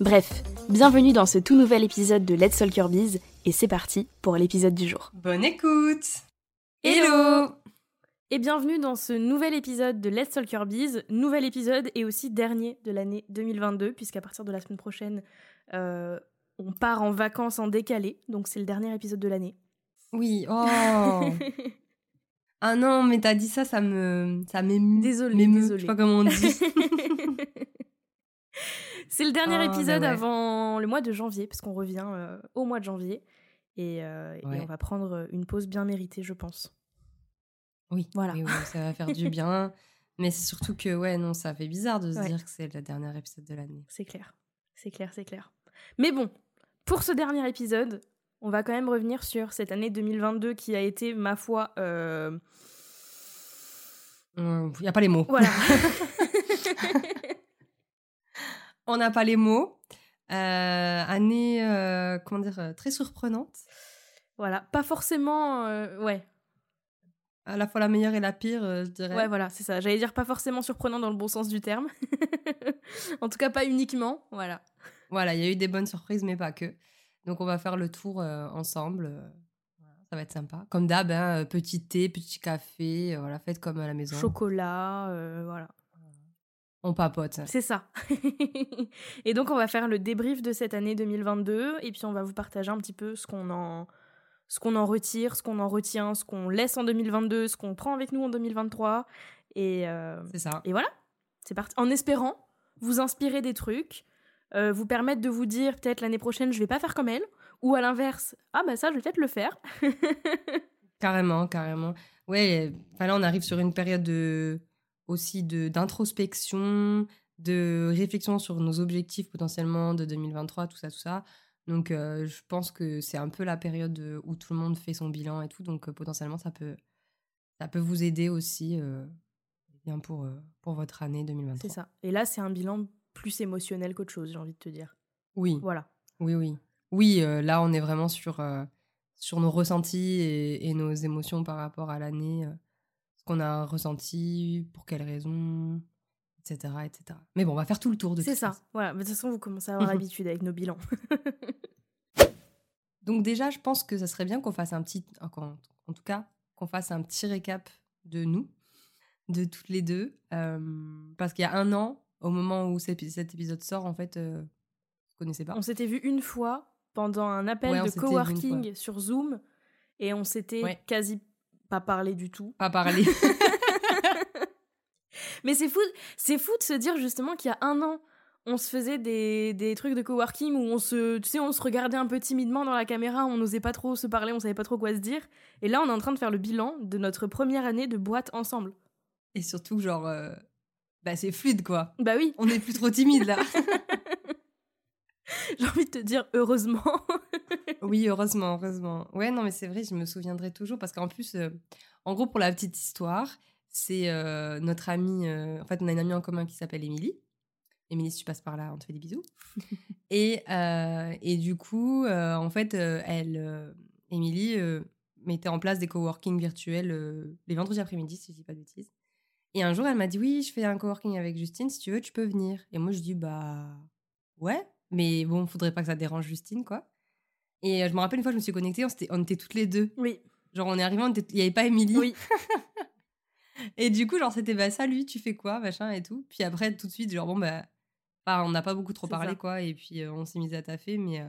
Bref, bienvenue dans ce tout nouvel épisode de Let's Talk Your Biz et c'est parti pour l'épisode du jour. Bonne écoute Hello Et bienvenue dans ce nouvel épisode de Let's Talk Your Biz, nouvel épisode et aussi dernier de l'année 2022 puisqu'à partir de la semaine prochaine, euh, on part en vacances en décalé, donc c'est le dernier épisode de l'année. Oui, oh Ah non, mais t'as dit ça, ça me... ça m'émeut. Désolée, désolée. Je sais pas comment on dit. C'est le dernier oh, épisode avant le mois de janvier, parce qu'on revient euh, au mois de janvier. Et, euh, on va prendre une pause bien méritée, je pense. Oui, voilà. ça va faire du bien. Mais c'est surtout que, ouais, non, ça fait bizarre de se dire que c'est le dernier épisode de l'année. C'est clair. C'est clair, c'est clair. Mais bon, pour ce dernier épisode, on va quand même revenir sur cette année 2022 qui a été, ma foi. Il euh, n'y a pas les mots. Voilà. on n'a pas les mots. Euh, année, euh, comment dire, euh, très surprenante. Voilà, pas forcément, ouais. À la fois la meilleure et la pire, je dirais. Ouais, voilà, c'est ça. J'allais dire pas forcément surprenant dans le bon sens du terme. en tout cas, pas uniquement, voilà. Voilà, il y a eu des bonnes surprises, mais pas que. Donc, on va faire le tour ensemble. ça va être sympa. Comme d'hab, hein, petit thé, petit café, voilà, faites comme à la maison. Chocolat, voilà. On papote. C'est ça. et donc, on va faire le débrief de cette année 2022 et puis on va vous partager un petit peu ce qu'on en, ce qu'on en retire, ce qu'on en retient, ce qu'on laisse en 2022, ce qu'on prend avec nous en 2023. Et, euh, c'est ça. Et voilà, c'est parti. En espérant vous inspirer des trucs, euh, vous permettre de vous dire peut-être l'année prochaine, je vais pas faire comme elle, ou à l'inverse, ah bah ça, je vais peut-être le faire. carrément, carrément. Ouais, là, on arrive sur une période de aussi d'introspection, de, réflexion sur nos objectifs potentiellement de 2023, tout ça, tout ça. Donc, euh, je pense que c'est un peu la période où tout le monde fait son bilan et tout. Donc, euh, potentiellement, ça peut, ça peut vous aider aussi euh, bien pour, pour votre année 2023. C'est ça. Et là, c'est un bilan plus émotionnel qu'autre chose, j'ai envie de te dire. Oui. Voilà. Oui, oui. Oui, là, on est vraiment sur, sur nos ressentis et, et, nos émotions par rapport à l'année qu'on a ressenti, pour quelles raisons, etc., etc. Mais bon, on va faire tout le tour de C'est ça. Voilà. de toute façon, vous commencez à avoir l'habitude avec nos bilans. Donc déjà, je pense que ça serait bien qu'on fasse un petit, en, tout cas, qu'on fasse un petit récap de nous, de toutes les deux, euh, parce qu'il y a un an, au moment où cet épisode sort, en fait, euh, connaissais pas. On s'était vu une fois pendant un appel de coworking sur Zoom, et on s'était quasi pas parler du tout. Pas parler. Mais c'est fou, c'est fou de se dire justement qu'il y a un an, on se faisait des, des, trucs de coworking où on se, tu sais, on se regardait un peu timidement dans la caméra, on n'osait pas trop se parler, on savait pas trop quoi se dire. Et là, on est en train de faire le bilan de notre première année de boîte ensemble. Et surtout, genre, euh, bah c'est fluide quoi. Bah oui. On est plus trop timide là. J'ai envie de te dire heureusement. Oui, heureusement, heureusement. Ouais, non, mais c'est vrai, je me souviendrai toujours parce qu'en plus, euh, en gros, pour la petite histoire, c'est euh, notre amie. Euh, en fait, on a une amie en commun qui s'appelle Émilie. Émilie, si tu passes par là, on te fait des bisous. et, et du coup, en fait, elle, Émilie, mettait en place des coworking virtuels les vendredis après-midi, si je dis pas de bêtises. Et un jour, elle m'a dit Oui, je fais un coworking avec Justine, si tu veux, tu peux venir. Et moi, je dis Bah, ouais. Mais bon, faudrait pas que ça dérange Justine, quoi. Et euh, je me rappelle une fois, je me suis connectée, on était, on était toutes les deux. Oui. Genre, on est arrivé, il n'y avait pas Émilie. Oui. et du coup, genre, c'était bah, salut, tu fais quoi, machin et tout. Puis après, tout de suite, genre, bon, bah, on n'a pas beaucoup trop parlé, quoi. Et puis, euh, on s'est mis à taffer, mais, euh,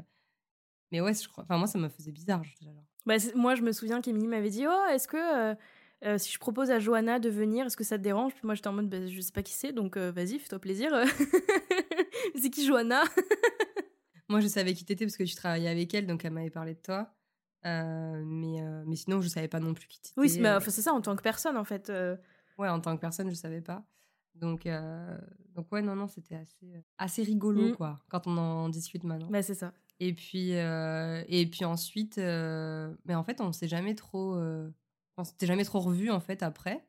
mais ouais, je crois, enfin, moi, ça me faisait bizarre. Bah, moi, je me souviens qu'Emilie m'avait dit Oh, est-ce que euh, si je propose à Johanna de venir, est-ce que ça te dérange? Puis moi, j'étais en mode bah, Je sais pas qui c'est, donc vas-y, fais-toi plaisir. c'est qui Johanna? Moi, je savais qui t'étais parce que tu travaillais avec elle, donc elle m'avait parlé de toi. Euh, mais, euh, mais sinon, je savais pas non plus qui t'étais. Oui, c'est Euh, ça, en tant que personne, en fait. Ouais, en tant que personne, je savais pas. Donc, donc ouais, non, non, c'était assez, assez rigolo, Mm. quoi, quand on en discute maintenant. Bah, c'est ça. Et puis, et puis ensuite, mais en fait, on s'est jamais trop, on s'était jamais trop revus en fait après.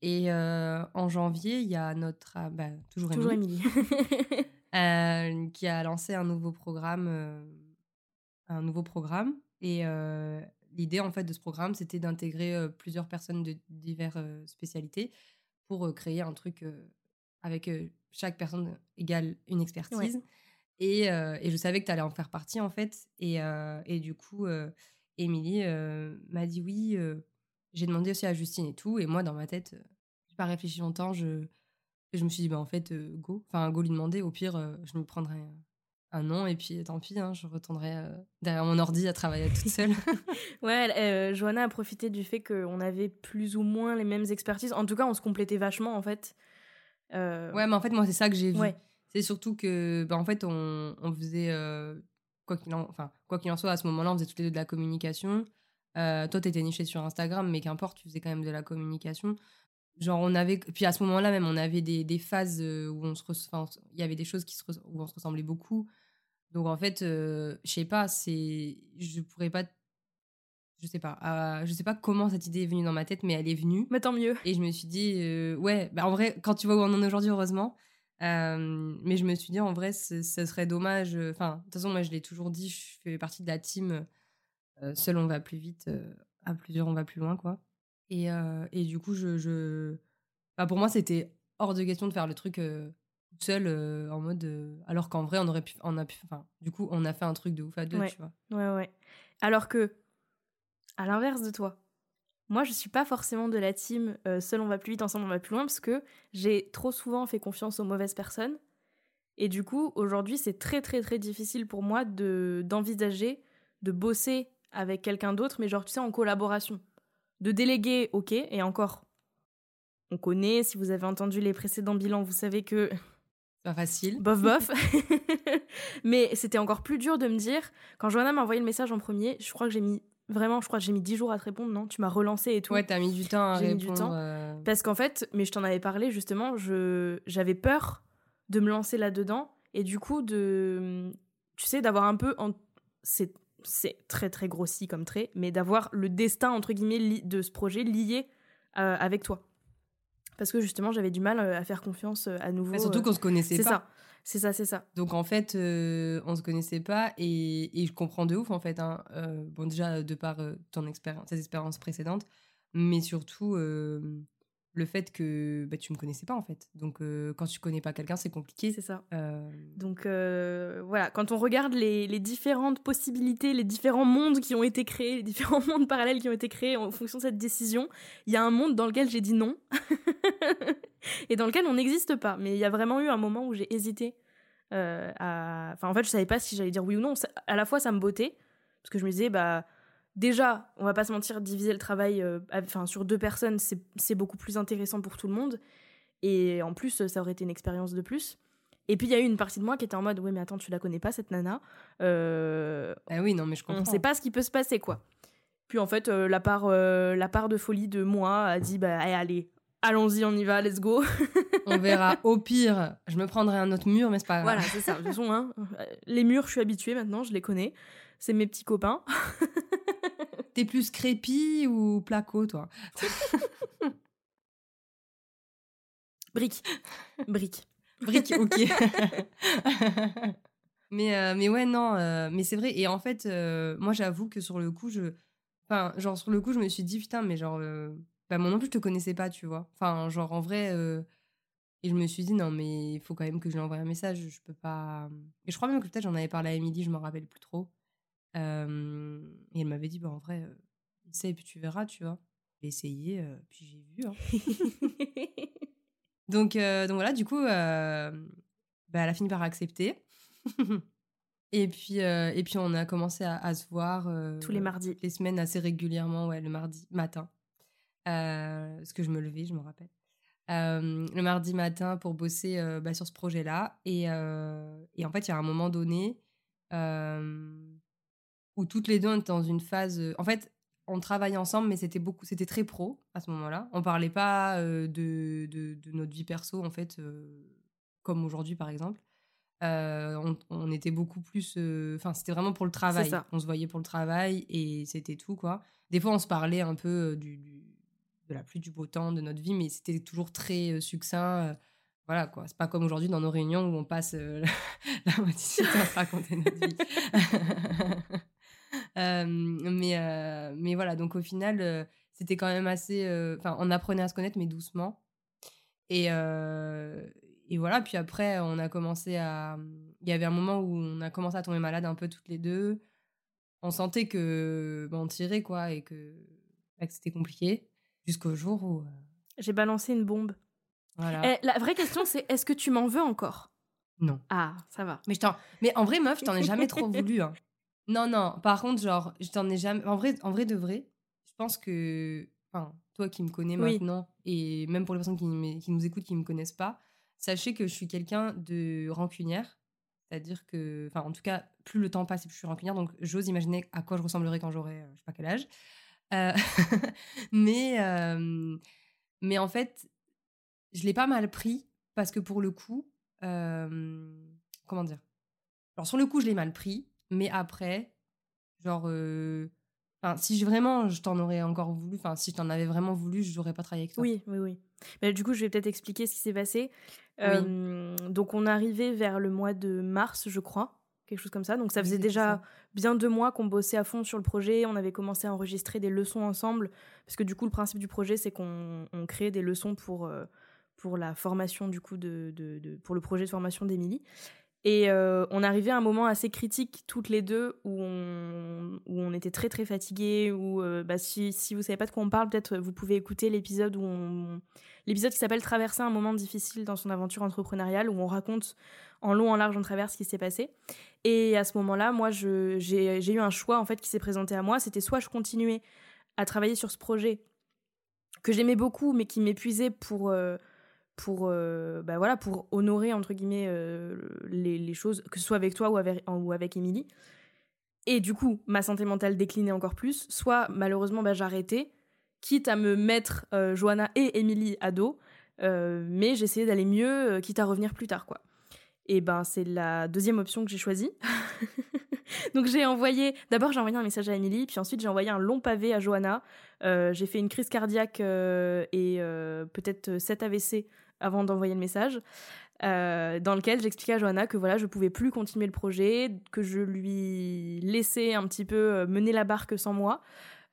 Et en janvier, il y a notre, ah, bah, toujours, Toujours Émilie, Émilie. euh, qui a lancé un nouveau programme, euh, un nouveau programme. Et euh, l'idée en fait de ce programme, c'était d'intégrer plusieurs personnes de diverses spécialités pour créer un truc avec chaque personne égale une expertise. Et, et je savais que tu allais en faire partie en fait. Et, et du coup, Émilie m'a dit oui. j'ai demandé aussi à Justine et tout. Et moi, dans ma tête, euh, j'ai pas réfléchi longtemps. Je, je me suis dit, bah, en fait, euh, go. Enfin, go lui demander. Au pire, euh, je me prendrai un nom et puis tant pis, hein, je retournerai euh, derrière mon ordi à travailler toute seule. Ouais, euh, Johanna a profité du fait qu'on avait plus ou moins les mêmes expertises. En tout cas, on se complétait vachement, en fait. Euh, ouais, mais en fait, moi, c'est ça que j'ai vu. Ouais. C'est surtout que, bah, en fait, on, on faisait, euh, quoi qu'il en, enfin, quoi qu'il en soit, à ce moment-là, on faisait toutes les deux de la communication. Euh, toi, t'étais nichée sur Instagram, mais qu'importe, tu faisais quand même de la communication. Genre, on avait, puis à ce moment-là même, on avait des, des phases euh, où on se, enfin, il y avait des choses qui se, où on se ressemblait beaucoup. Donc, en fait, euh, je sais pas, c'est, je pourrais pas, je sais pas, euh, je sais pas comment cette idée est venue dans ma tête, mais elle est venue. Mais tant mieux. Et je me suis dit, euh, ouais, bah en vrai, quand tu vois où on en est aujourd'hui, heureusement. Euh, mais je me suis dit, en vrai, ce serait dommage. Enfin, de toute façon, moi, je l'ai toujours dit, je fais partie de la team. seul, on va plus vite. à plusieurs, on va plus loin, quoi. Et, euh, et du coup, je. je... Bah, pour moi, c'était hors de question de faire le truc euh, toute seule, euh, en mode. alors qu'en vrai, on aurait pu. On a pu enfin, du coup, on a fait un truc de ouf à deux, Ouais. tu vois. Ouais, ouais. Alors que, à l'inverse de toi, moi, je suis pas forcément de la team seul on va plus vite, ensemble on va plus loin, parce que j'ai trop souvent fait confiance aux mauvaises personnes. Et du coup, aujourd'hui, c'est très, très, très difficile pour moi de d'envisager de bosser avec quelqu'un d'autre, mais genre, tu sais, en collaboration. De déléguer, ok, et encore, on connaît, si vous avez entendu les précédents bilans, vous savez que Pas facile. bof bof. Mais c'était encore plus dur de me dire, quand Johanna m'a envoyé le message en premier, je crois que j'ai mis, vraiment, je crois que j'ai mis 10 jours à te répondre, non? Tu m'as relancé et tout. Ouais, t'as mis du temps à J'ai mis du temps. euh, Parce qu'en fait, mais je t'en avais parlé justement, je j'avais peur de me lancer là-dedans et du coup de, tu sais, d'avoir un peu, en... c'est c'est très très grossi comme trait, mais d'avoir le destin entre guillemets de ce projet lié euh, avec toi. Parce que justement, j'avais du mal euh, à faire confiance euh, à nouveau. surtout qu'on se connaissait c'est pas. ça, c'est ça, c'est ça. Donc en fait, euh, on se connaissait pas et, et je comprends de ouf en fait. hein. Euh, bon déjà de par ton expérience, tes expériences précédentes, mais surtout le fait que bah, tu me connaissais pas en fait. Donc euh, quand tu connais pas quelqu'un, c'est compliqué. C'est ça. Euh, Donc euh, voilà, quand on regarde les, les différentes possibilités, les différents mondes qui ont été créés, les différents mondes parallèles qui ont été créés en fonction de cette décision, il y a un monde dans lequel j'ai dit non et dans lequel on n'existe pas. Mais il y a vraiment eu un moment où j'ai hésité. à... Enfin, en fait, je savais pas si j'allais dire oui ou non. À la fois, ça me bottait parce que je me disais, bah déjà, on va pas se mentir, diviser le travail euh, enfin, sur deux personnes, c'est beaucoup plus intéressant pour tout le monde. Et en plus, ça aurait été une expérience de plus. Et puis il y a eu une partie de moi qui était en mode ouais mais attends tu la connais pas cette nana Euh, Ah oui, non mais je comprends. on sait pas ce qui peut se passer quoi puis en fait euh, la part euh, la part de folie de moi a dit bah allez, allez allons-y on y va let's go On verra. Au pire, je me prendrai un autre mur, mais c'est pas grave. voilà c'est ça de toute façon hein, euh, les murs je suis habituée maintenant je les connais c'est mes petits copains T'es plus crépi ou placo, toi? Brique brique Brique, ok. mais, euh, mais ouais, non, euh, mais c'est vrai. Et en fait, euh, moi, j'avoue que sur le coup, je. Enfin, genre, sur le coup, je me suis dit, putain, mais genre. Bah, moi non plus, je te connaissais pas, tu vois. Enfin, genre, en vrai. Et je me suis dit, non, mais il faut quand même que je lui envoie un message. Je peux pas. Et je crois même que peut-être j'en avais parlé à Émilie, je m'en rappelle plus trop. Euh, Et elle m'avait dit, bah, en vrai, essaye, puis tu verras, tu vois. J'ai essayé, euh, puis j'ai vu. hein. Donc, euh, donc voilà, du coup, bah, elle a fini par accepter. Et puis, et puis on a commencé à, à se voir Tous les mardis. les semaines assez régulièrement, ouais, le mardi matin. Parce que je me levais, je me rappelle. Le mardi matin pour bosser bah, sur ce projet-là. Et, et en fait, il y a un moment donné euh, où toutes les deux, on était dans une phase. En fait, on travaillait ensemble, mais c'était beaucoup, c'était très pro à ce moment-là. On parlait pas euh, de, de, de notre vie perso, en fait, euh, comme aujourd'hui, par exemple. Euh, on, on était beaucoup plus. euh, Enfin, c'était vraiment pour le travail. On se voyait pour le travail et c'était tout, quoi. Des fois, on se parlait un peu euh, du, du- de la pluie, du beau temps, de notre vie, mais c'était toujours très euh, succinct. euh, voilà, quoi. C'est pas comme aujourd'hui dans nos réunions où on passe euh, la moitié du temps à raconter notre vie. Mais, mais voilà, donc au final, c'était quand même assez. Enfin, on apprenait à se connaître, mais doucement. Et, et voilà, puis après, on a commencé à. Il y avait un moment où on a commencé à tomber malade un peu toutes les deux. On sentait que. ben, on tirait, quoi, et que, bah, que c'était compliqué. Jusqu'au jour où. J'ai balancé une bombe. voilà. Eh, la vraie question, c'est est-ce que tu m'en veux encore? Non. Ah, ça va. Mais, je t'en- mais en vrai, meuf, je t'en ai jamais trop voulu. hein. Non, non. Par contre, genre, je t'en ai jamais. En vrai, en vrai de vrai, je pense que. Enfin, toi qui me connais Oui. maintenant, et même pour les personnes qui, nous écoutent, qui ne me connaissent pas, sachez que je suis quelqu'un de rancunière. C'est-à-dire que. Enfin, en tout cas, plus le temps passe et plus je suis rancunière. Donc, j'ose imaginer à quoi je ressemblerai quand j'aurai. euh, je sais pas quel âge. Euh, mais. euh, mais en fait, je l'ai pas mal pris parce que pour le coup. euh, comment dire? Alors sur le coup, je l'ai mal pris, mais après, genre, euh, enfin, si vraiment je t'en aurais encore voulu, enfin, si je t'en avais vraiment voulu, je n'aurais pas travaillé avec toi. Oui, oui, oui. Mais du coup, je vais peut-être expliquer ce qui s'est passé. Oui. Euh, donc, on arrivait vers le mois de mars, je crois, quelque chose comme ça. Donc, ça faisait déjà ça. bien deux mois qu'on bossait à fond sur le projet. On avait commencé à enregistrer des leçons ensemble. Parce que du coup, le principe du projet, c'est qu'on on crée des leçons pour, euh, pour la formation, du coup, de, de- de- pour le projet de formation d'Émilie. Et euh, on arrivait à un moment assez critique toutes les deux où on, était très très fatigués. Où, euh, bah, si, si vous savez pas de quoi on parle, peut-être vous pouvez écouter l'épisode où l'épisode qui s'appelle Traverser un moment difficile dans son aventure entrepreneuriale où on raconte en long, en large, en travers ce qui s'est passé. Et à ce moment-là, moi, j'ai eu un choix en fait qui s'est présenté à moi. C'était soit je continuais à travailler sur ce projet que j'aimais beaucoup, mais qui m'épuisait pour euh, pour euh, bah voilà pour honorer entre guillemets euh, les, les choses, que ce soit avec toi ou avec ou Émilie. Et du coup, ma santé mentale déclinait encore plus. Soit malheureusement, bah, j'arrêtais, quitte à me mettre euh, Johanna et Émilie à dos, euh, mais j'essayais d'aller mieux, euh, quitte à revenir plus tard, quoi. Et ben, c'est la deuxième option que j'ai choisie. Donc j'ai envoyé, d'abord j'ai envoyé un message à Émilie, puis ensuite j'ai envoyé un long pavé à Johanna. J'ai fait une crise cardiaque et peut-être 7 AVC avant d'envoyer le message, euh, dans lequel j'expliquais à Johanna que voilà, je pouvais plus continuer le projet, que je lui laissais un petit peu euh, mener la barque sans moi.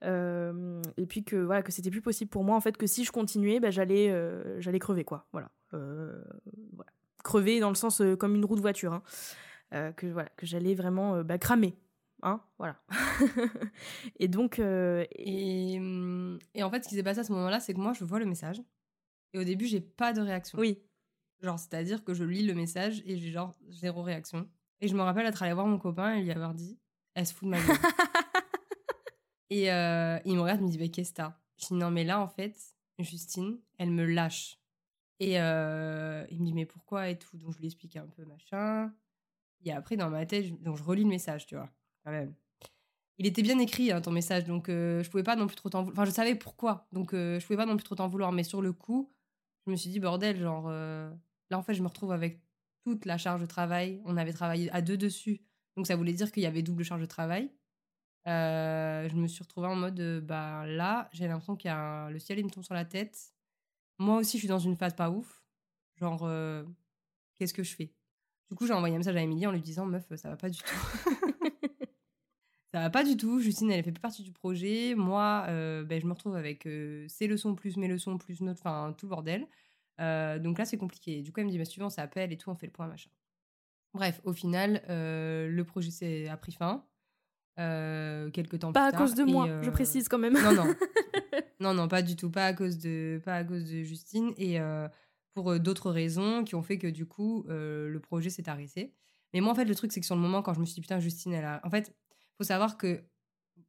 Euh, et puis que voilà que c'était plus possible pour moi en fait que si je continuais bah, j'allais j'allais crever quoi voilà. Crever dans le sens comme une roue de voiture hein. Que voilà que j'allais vraiment bah, cramer hein voilà et donc Et, hum, et en fait, ce qui s'est passé à ce moment-là, c'est que moi, je vois le message. Et au début, j'ai pas de réaction. oui Genre, c'est-à-dire que je lis le message et j'ai genre zéro réaction. Et je me rappelle être allée voir mon copain et lui avoir dit Elle se fout de ma gueule. et euh, il me regarde, il me dit bah, Qu'est-ce que t'as? Je dis Non, mais là, en fait, Justine, elle me lâche. Et euh, il me dit Mais pourquoi et tout? Donc, je lui explique un peu machin. Et après, dans ma tête, je- donc je relis le message, tu vois, quand même. Il était bien écrit, hein, ton message, donc euh, je pouvais pas non plus trop t'en vouloir. Enfin, je savais pourquoi, donc euh, je pouvais pas non plus trop t'en vouloir. Mais sur le coup, je me suis dit, bordel, genre, euh, là, en fait, je me retrouve avec toute la charge de travail. On avait travaillé à deux dessus, donc ça voulait dire qu'il y avait double charge de travail. Euh, je me suis retrouvée en mode, euh, bah là, j'ai l'impression qu'il y a le ciel, il me tombe sur la tête. Moi aussi, je suis dans une phase pas ouf. Genre, qu'est-ce que je fais? Du coup, j'ai envoyé un message à Émilie en lui disant, meuf, ça va pas du tout. Ça va pas du tout. Justine, elle fait plus partie du projet. Moi, euh, ben, je me retrouve avec euh, ses leçons plus mes leçons plus notre, enfin tout le bordel. Euh, donc là, c'est compliqué. Du coup, elle me dit, bah, si tu veux, on s'appelle et tout, on fait le point, machin. Bref, au final, euh, le projet s'est- a pris fin. Euh, quelques temps pas à plus tard. cause de moi euh, je précise quand même non, non. non, non, pas du tout. Pas à cause de, pas à cause de Justine. Et euh, pour euh, d'autres raisons qui ont fait que du coup, euh, le projet s'est arrêté. Mais moi, en fait, le truc, c'est que sur le moment, quand je me suis dit, putain, Justine, elle a. En fait, faut savoir que.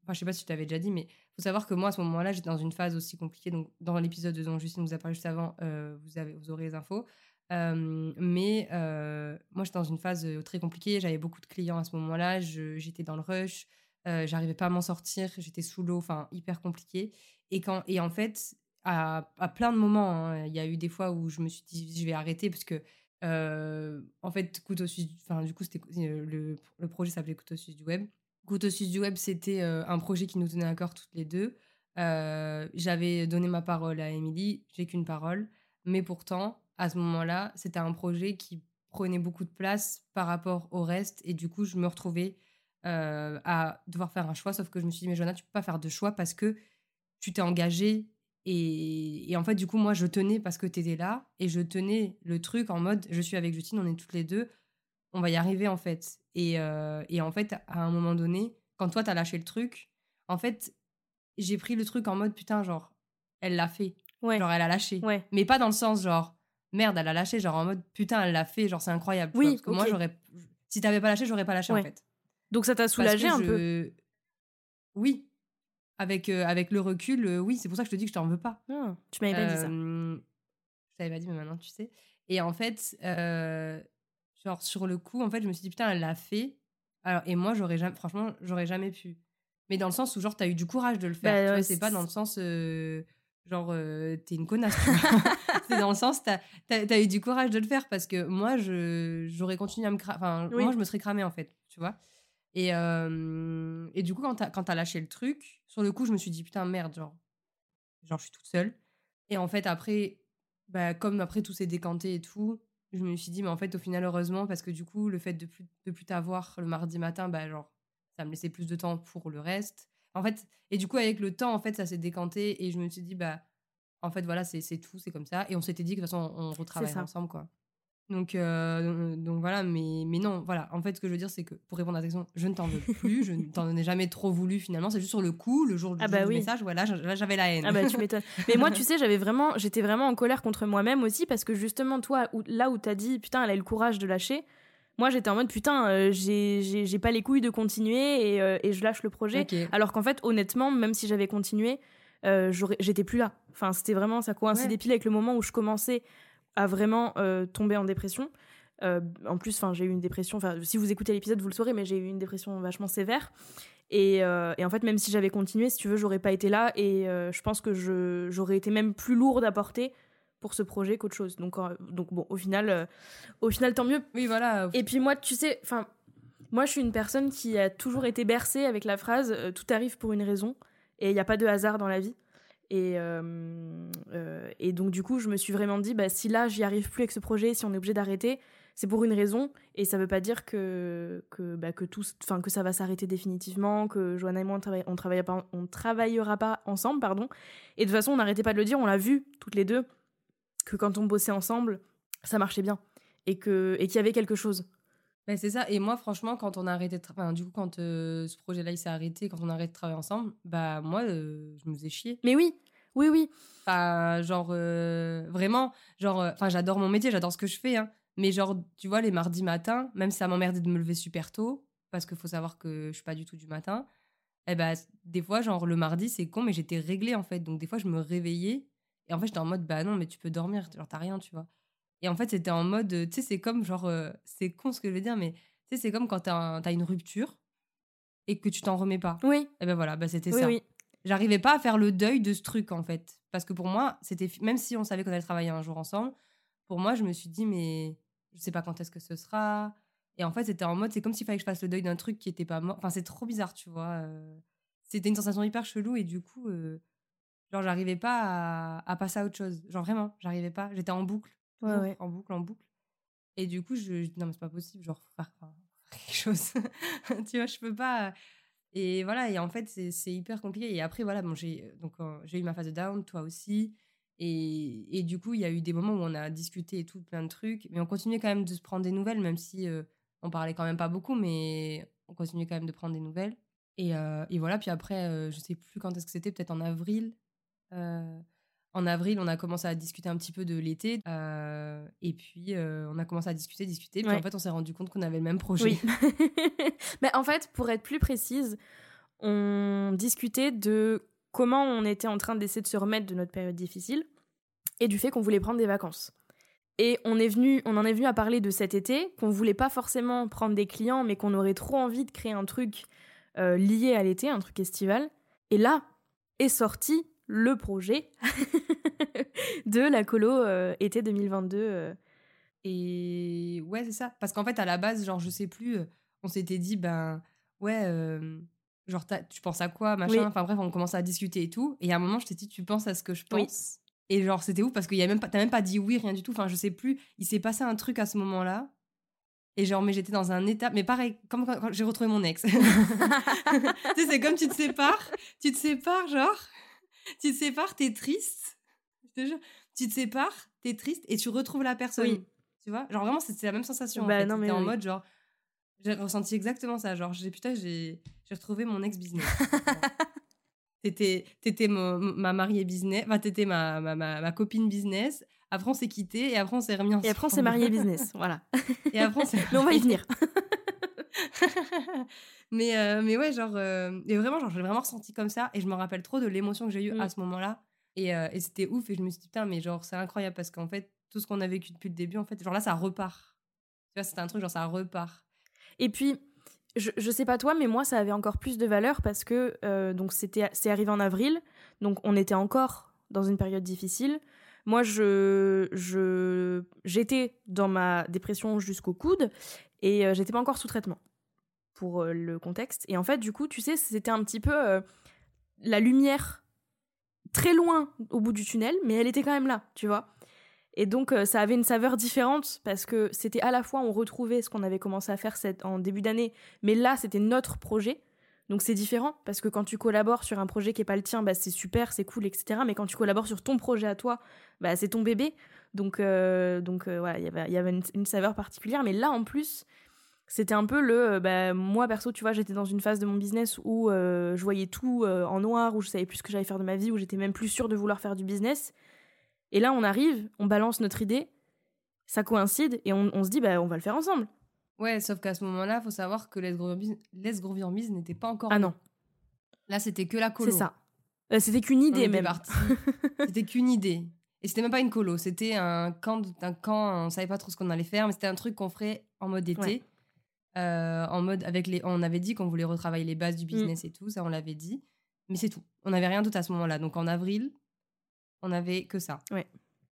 Enfin, je sais pas si tu t'avais déjà dit, mais faut savoir que moi, à ce moment-là, j'étais dans une phase aussi compliquée. Donc, dans l'épisode dont Justine vous a parlé juste avant, euh, vous, aurez les infos. Euh, mais euh, moi, j'étais dans une phase très compliquée. J'avais beaucoup de clients à ce moment-là. J'étais dans le rush. J'arrivais pas à m'en sortir. J'étais sous l'eau. Enfin, hyper compliqué. Et, quand, et en fait, à, plein de moments, hein, il y a eu des fois où je me suis dit, je vais arrêter parce que en fait, Couteau Suisse, enfin, du coup, c'était le, le, projet s'appelait Couteau Suisse du Web. Couteau du Web, c'était un projet qui nous tenait à cœur toutes les deux. J'avais donné ma parole à Émilie, j'ai qu'une parole, mais pourtant, à ce moment-là, c'était un projet qui prenait beaucoup de place par rapport au reste, et du coup, je me retrouvais à devoir faire un choix, sauf que je me suis dit, mais Joanna, tu peux pas faire de choix parce que tu t'es engagée. Et, en fait, du coup, moi, je tenais parce que tu étais là. Et je tenais le truc en mode je suis avec Justine, on est toutes les deux, on va y arriver en fait. Et, euh, et en fait, à un moment donné, quand toi, t'as lâché le truc, en fait, j'ai pris le truc en mode putain, genre, elle l'a fait. Ouais. Genre, elle a lâché. Ouais. Mais pas dans le sens genre, merde, elle a lâché, genre en mode putain, elle l'a fait, genre, c'est incroyable. Oui, parce que moi, j'aurais. Si t'avais pas lâché, j'aurais pas lâché en fait. Donc ça t'a soulagé un peu Oui, avec, euh, avec le recul, euh, oui, c'est pour ça que je te dis que je t'en veux pas. Ah, tu m'avais pas dit ça. Je t'avais pas dit, mais maintenant tu sais. Et en fait, genre sur le coup, en fait, je me suis dit, putain, elle l'a fait. Alors, et moi, j'aurais jamais, franchement, j'aurais jamais pu. Mais dans le sens où, genre, t'as eu du courage de le faire. Bah, c'est pas dans le sens, genre, t'es une connasse. c'est dans le sens, t'as as, eu du courage de le faire parce que moi, j'aurais continué à me cramer. Enfin, moi, je me serais cramée, en fait, tu vois. Et, et du coup, quand t'as, lâché le truc, sur le coup, je me suis dit, putain, merde, genre, genre je suis toute seule. Et en fait, après, bah, comme après tout s'est décanté et tout, je me suis dit, mais en fait, au final, heureusement, parce que du coup, le fait de plus, de plus t'avoir le mardi matin, bah, genre, ça me laissait plus de temps pour le reste. En fait, et du coup, avec le temps, en fait, ça s'est décanté et je me suis dit, bah, en fait, voilà, c'est, c'est tout, c'est comme ça. Et on s'était dit que de toute façon, on retravaille ensemble, quoi. Donc, euh, donc voilà, mais, mais non, voilà. En fait, ce que je veux dire, c'est que pour répondre à ta question, je ne t'en veux plus, je ne t'en ai jamais trop voulu finalement. C'est juste sur le coup, le jour, du, ah bah message, voilà, là j'avais la haine. Ah bah tu m'étonnes. mais moi, tu sais, j'avais vraiment, j'étais vraiment en colère contre moi-même aussi parce que justement, toi, là où t'as dit, putain, elle a eu le courage de lâcher, moi j'étais en mode putain, euh, j'ai pas les couilles de continuer et, euh, et je lâche le projet. Alors qu'en fait, honnêtement, même si j'avais continué, j'étais plus là. Enfin, c'était vraiment, ça coïncidait pile avec le moment où je commençais à vraiment euh, tomber en dépression. Euh, en plus, j'ai eu une dépression. Si vous écoutez l'épisode, vous le saurez, mais j'ai eu une dépression vachement sévère. Et, euh, et en fait, même si j'avais continué, si tu veux, j'aurais pas été là. Et je pense que j'aurais été même plus lourde à porter pour ce projet qu'autre chose. Donc, donc bon, au final, au final, tant mieux. Oui, voilà. Et puis moi, tu sais, enfin, moi, je suis une personne qui a toujours été bercée avec la phrase "tout arrive pour une raison" et il n'y a pas de hasard dans la vie. Et, euh, euh, et donc, du coup, je me suis vraiment dit, bah, si là, j'y arrive plus avec ce projet, si on est obligé d'arrêter, c'est pour une raison. Et ça veut pas dire que, que, bah, que, que ça va s'arrêter définitivement, que Joanna et moi, on, ne travaillera pas, on travaillera pas ensemble. pardon. Et de toute façon, on n'arrêtait pas de le dire, on l'a vu toutes les deux, que quand on bossait ensemble, ça marchait bien. Et qu'il et y avait quelque chose. Ben c'est ça. Et moi, franchement, quand on a arrêté de enfin, du coup, quand euh, ce projet-là, il s'est arrêté, quand on a arrêté de travailler ensemble, bah, moi, euh, je me faisais chier. Mais oui, oui, oui. Enfin, genre, euh, vraiment, genre, enfin, j'adore mon métier, j'adore ce que je fais, hein. Mais genre, tu vois, les mardis matins, même si ça m'emmerdait de me lever super tôt, parce qu'il faut savoir que je suis pas du tout du matin, eh ben, des fois, genre, le mardi, c'est con, mais j'étais réglée, en fait. Donc, des fois, je me réveillais, et en fait, j'étais en mode, bah non, mais tu peux dormir, genre, t'as rien, tu vois. Et en fait, c'était en mode, tu sais, c'est comme genre, euh, c'est con ce que je veux dire, mais tu sais, c'est comme quand t'as as une rupture et que tu t'en remets pas. Oui. Et ben voilà, bah c'était ça. Oui. J'arrivais pas à faire le deuil de ce truc en fait. Parce que pour moi, c'était même si on savait qu'on allait travailler un jour ensemble, pour moi, je me suis dit, mais je sais pas quand est-ce que ce sera. Et en fait, c'était en mode, c'est comme s'il fallait que je fasse le deuil d'un truc qui était pas mort. Enfin, c'est trop bizarre, tu vois. C'était une sensation hyper chelou et du coup, euh, genre, j'arrivais pas à, à, passer à autre chose. Genre, vraiment, j'arrivais pas. J'étais en boucle en boucle, en boucle. Et du coup, je, dis non, mais c'est pas possible, genre, faut faire, quelque chose. tu vois, je peux pas. Et voilà, et en fait, c'est hyper compliqué. Et après, voilà, bon, j'ai donc j'ai eu ma phase de down, toi aussi. Et, et du coup, il y a eu des moments où on a discuté et tout, plein de trucs. Mais on continuait quand même de se prendre des nouvelles, même si euh, on parlait quand même pas beaucoup, mais on continuait quand même de prendre des nouvelles. Et, euh, et voilà, puis après, euh, je sais plus quand est-ce que c'était, peut-être en avril en avril, on a commencé à discuter un petit peu de l'été. euh, et puis, euh, on a commencé à discuter, discuter. Puis Ouais. en fait, on s'est rendu compte qu'on avait le même projet. Oui. Mais en fait, pour être plus précise, on discutait de comment on était en train d'essayer de se remettre de notre période difficile et du fait qu'on voulait prendre des vacances. Et on, est venu, on en est venu à parler de cet été, qu'on voulait pas forcément prendre des clients, mais qu'on aurait trop envie de créer un truc euh, lié à l'été, un truc estival. Et là est sorti le projet de la colo euh, été 2022. euh. Et ouais, c'est ça. Parce qu'en fait, à la base, genre, je sais plus, euh, on s'était dit, ben, ouais, euh, genre, t'as- tu penses à quoi, machin. Oui. Enfin bref, on commençait à discuter et tout. Et à un moment, je t'ai dit, tu penses à ce que je Oui. pense. Et genre, c'était ouf parce que a même pas, t'as même pas dit oui, rien du tout. Enfin, je sais plus. Il s'est passé un truc à ce moment-là. Et genre, mais j'étais dans un état. Mais pareil, comme quand, quand j'ai retrouvé mon ex. tu sais, c'est comme tu te sépares. Tu te sépares, genre. Tu te sépares, t'es triste. Je te jure. Tu te sépares, t'es triste et tu retrouves la personne. Oui. Tu vois? Genre, vraiment, c'était la même sensation. en Bah, fait. non, mais en mode, genre. J'ai ressenti exactement ça. Genre, j'ai putain, j'ai retrouvé mon ex-business. T'étais t'étais ma mariée business. Enfin, t'étais ma, ma, ma, ma copine business. Après, on s'est quitté et après, on s'est remis ensemble. Et après, on s'est marié business. Voilà. Et après, on s'est Mais on va y venir. mais, euh, mais ouais, genre, euh, et vraiment, genre, je l'ai vraiment ressenti comme ça. Et je me rappelle trop de l'émotion que j'ai eue à ce moment-là. Et, euh, et c'était ouf. Et je me suis dit, putain, mais genre, c'est incroyable parce qu'en fait, tout ce qu'on a vécu depuis le début, en fait, genre là, ça repart. Tu vois, c'était un truc, genre, ça repart. Et puis, je, je sais pas toi, mais moi, ça avait encore plus de valeur parce que euh, donc c'était c'est arrivé en avril, donc on était encore dans une période difficile. Moi, je je j'étais dans ma dépression jusqu'au coude et euh, j'étais pas encore sous traitement pour euh, le contexte. Et en fait, du coup, tu sais, c'était un petit peu euh, la lumière très loin au bout du tunnel, mais elle était quand même là, tu vois. Et donc, euh, ça avait une saveur différente parce que c'était à la fois, on retrouvait ce qu'on avait commencé à faire en début d'année, mais là, c'était notre projet. Donc, c'est différent parce que quand tu collabores sur un projet qui n'est pas le tien, bah, c'est super, c'est cool, etc. Mais quand tu collabores sur ton projet à toi, bah, c'est ton bébé. Donc, donc voilà, il y avait- une saveur particulière. Mais là, en plus, c'était un peu le. euh, bah, moi, perso, tu vois, j'étais dans une phase de mon business où euh, je voyais tout euh, en noir, où je savais plus ce que j'allais faire de ma vie, où j'étais même plus sûre de vouloir faire du business. Et là, on arrive, on balance notre idée, ça coïncide, et on, on se dit, bah, on va le faire ensemble. Ouais, sauf qu'à ce moment-là, faut savoir que Les Groviormises n'était pas encore. Ah non, Là, c'était que la colo. c'est ça. Euh, c'était qu'une idée, même. c'était qu'une idée. Et c'était même pas une colo, c'était un camp, un camp, on savait pas trop ce qu'on allait faire, mais c'était un truc qu'on ferait en mode été. Ouais. Euh, en mode avec les, on avait dit qu'on voulait retravailler les bases du Mm. business et tout, ça on l'avait dit, mais c'est tout. On n'avait rien d'autre à ce moment-là. Donc en avril, on avait que ça. Ouais.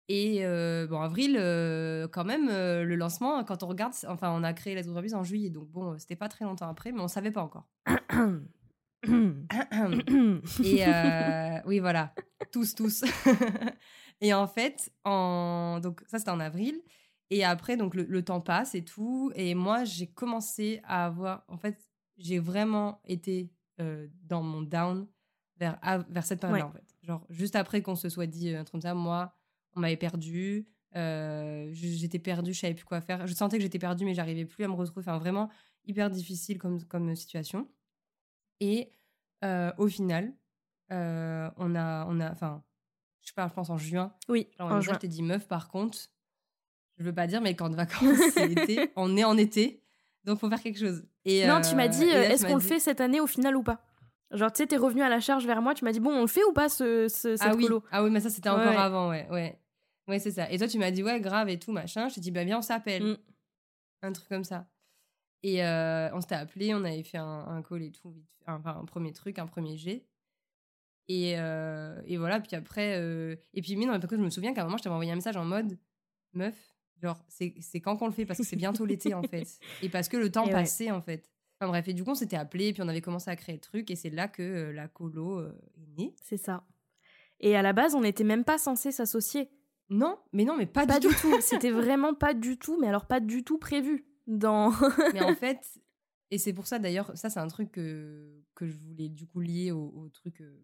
Et euh, bon, avril, euh, quand même, euh, le lancement, quand on regarde, enfin, on a créé les Groovy en juillet, donc bon, c'était pas très longtemps après, mais on savait pas encore. Et oui, voilà, tous, tous. et en fait, en... donc ça c'était en avril. Et après, donc le, le temps passe et tout. Et moi, j'ai commencé à avoir. En fait, j'ai vraiment été euh, dans mon down vers, à- vers cette période-là, Ouais. en fait. Genre, juste après qu'on se soit dit euh, un truc comme ça, moi, on m'avait perdu. euh, j'étais perdue, je savais plus quoi faire. Je sentais que j'étais perdue, mais j'arrivais plus à me retrouver. Enfin, vraiment hyper difficile comme, comme situation. Et euh, au final, on a, on a, enfin, je sais pas, je pense en juin. oui, Genre, en en juin. je t'ai dit meuf, par contre, je veux pas dire, mais camp de vacances, c'est été, on est en été, donc faut faire quelque chose. Et, Non, euh, tu m'as dit, euh, tu est-ce qu'on le dit- fait cette année au final ou pas? Genre, tu sais, t'es revenu à la charge vers moi, tu m'as dit, bon, on le fait ou pas ce, ce- cette ah oui, colo? Ah oui, mais ça c'était Ouais, encore ouais. avant, ouais, ouais, ouais, c'est ça. Et toi, tu m'as dit ouais, grave et tout machin. Je t'ai dit bah viens, on s'appelle, Mm. un truc comme ça. Et euh, on s'était appelé, on avait fait un, un call et tout, enfin un premier truc, un premier jet. Et, euh, et voilà, puis après, euh, et puis mais non, mais parce que je me souviens qu'à un moment, je t'avais envoyé un message en mode meuf, genre c'est quand qu'on le fait parce que c'est bientôt l'été en fait, et parce que le temps Et ouais. passait en fait. Enfin bref, et du coup on s'était appelé, et puis on avait commencé à créer le truc, et c'est là que euh, la colo euh, est née. C'est ça. Et à la base, on n'était même pas censé s'associer. Non, mais non, mais pas, Pas du tout. tout. C'était vraiment pas du tout, mais alors pas du tout prévu. Dans... mais en fait, et c'est pour ça d'ailleurs, ça c'est un truc que, que je voulais du coup lier au, au truc euh,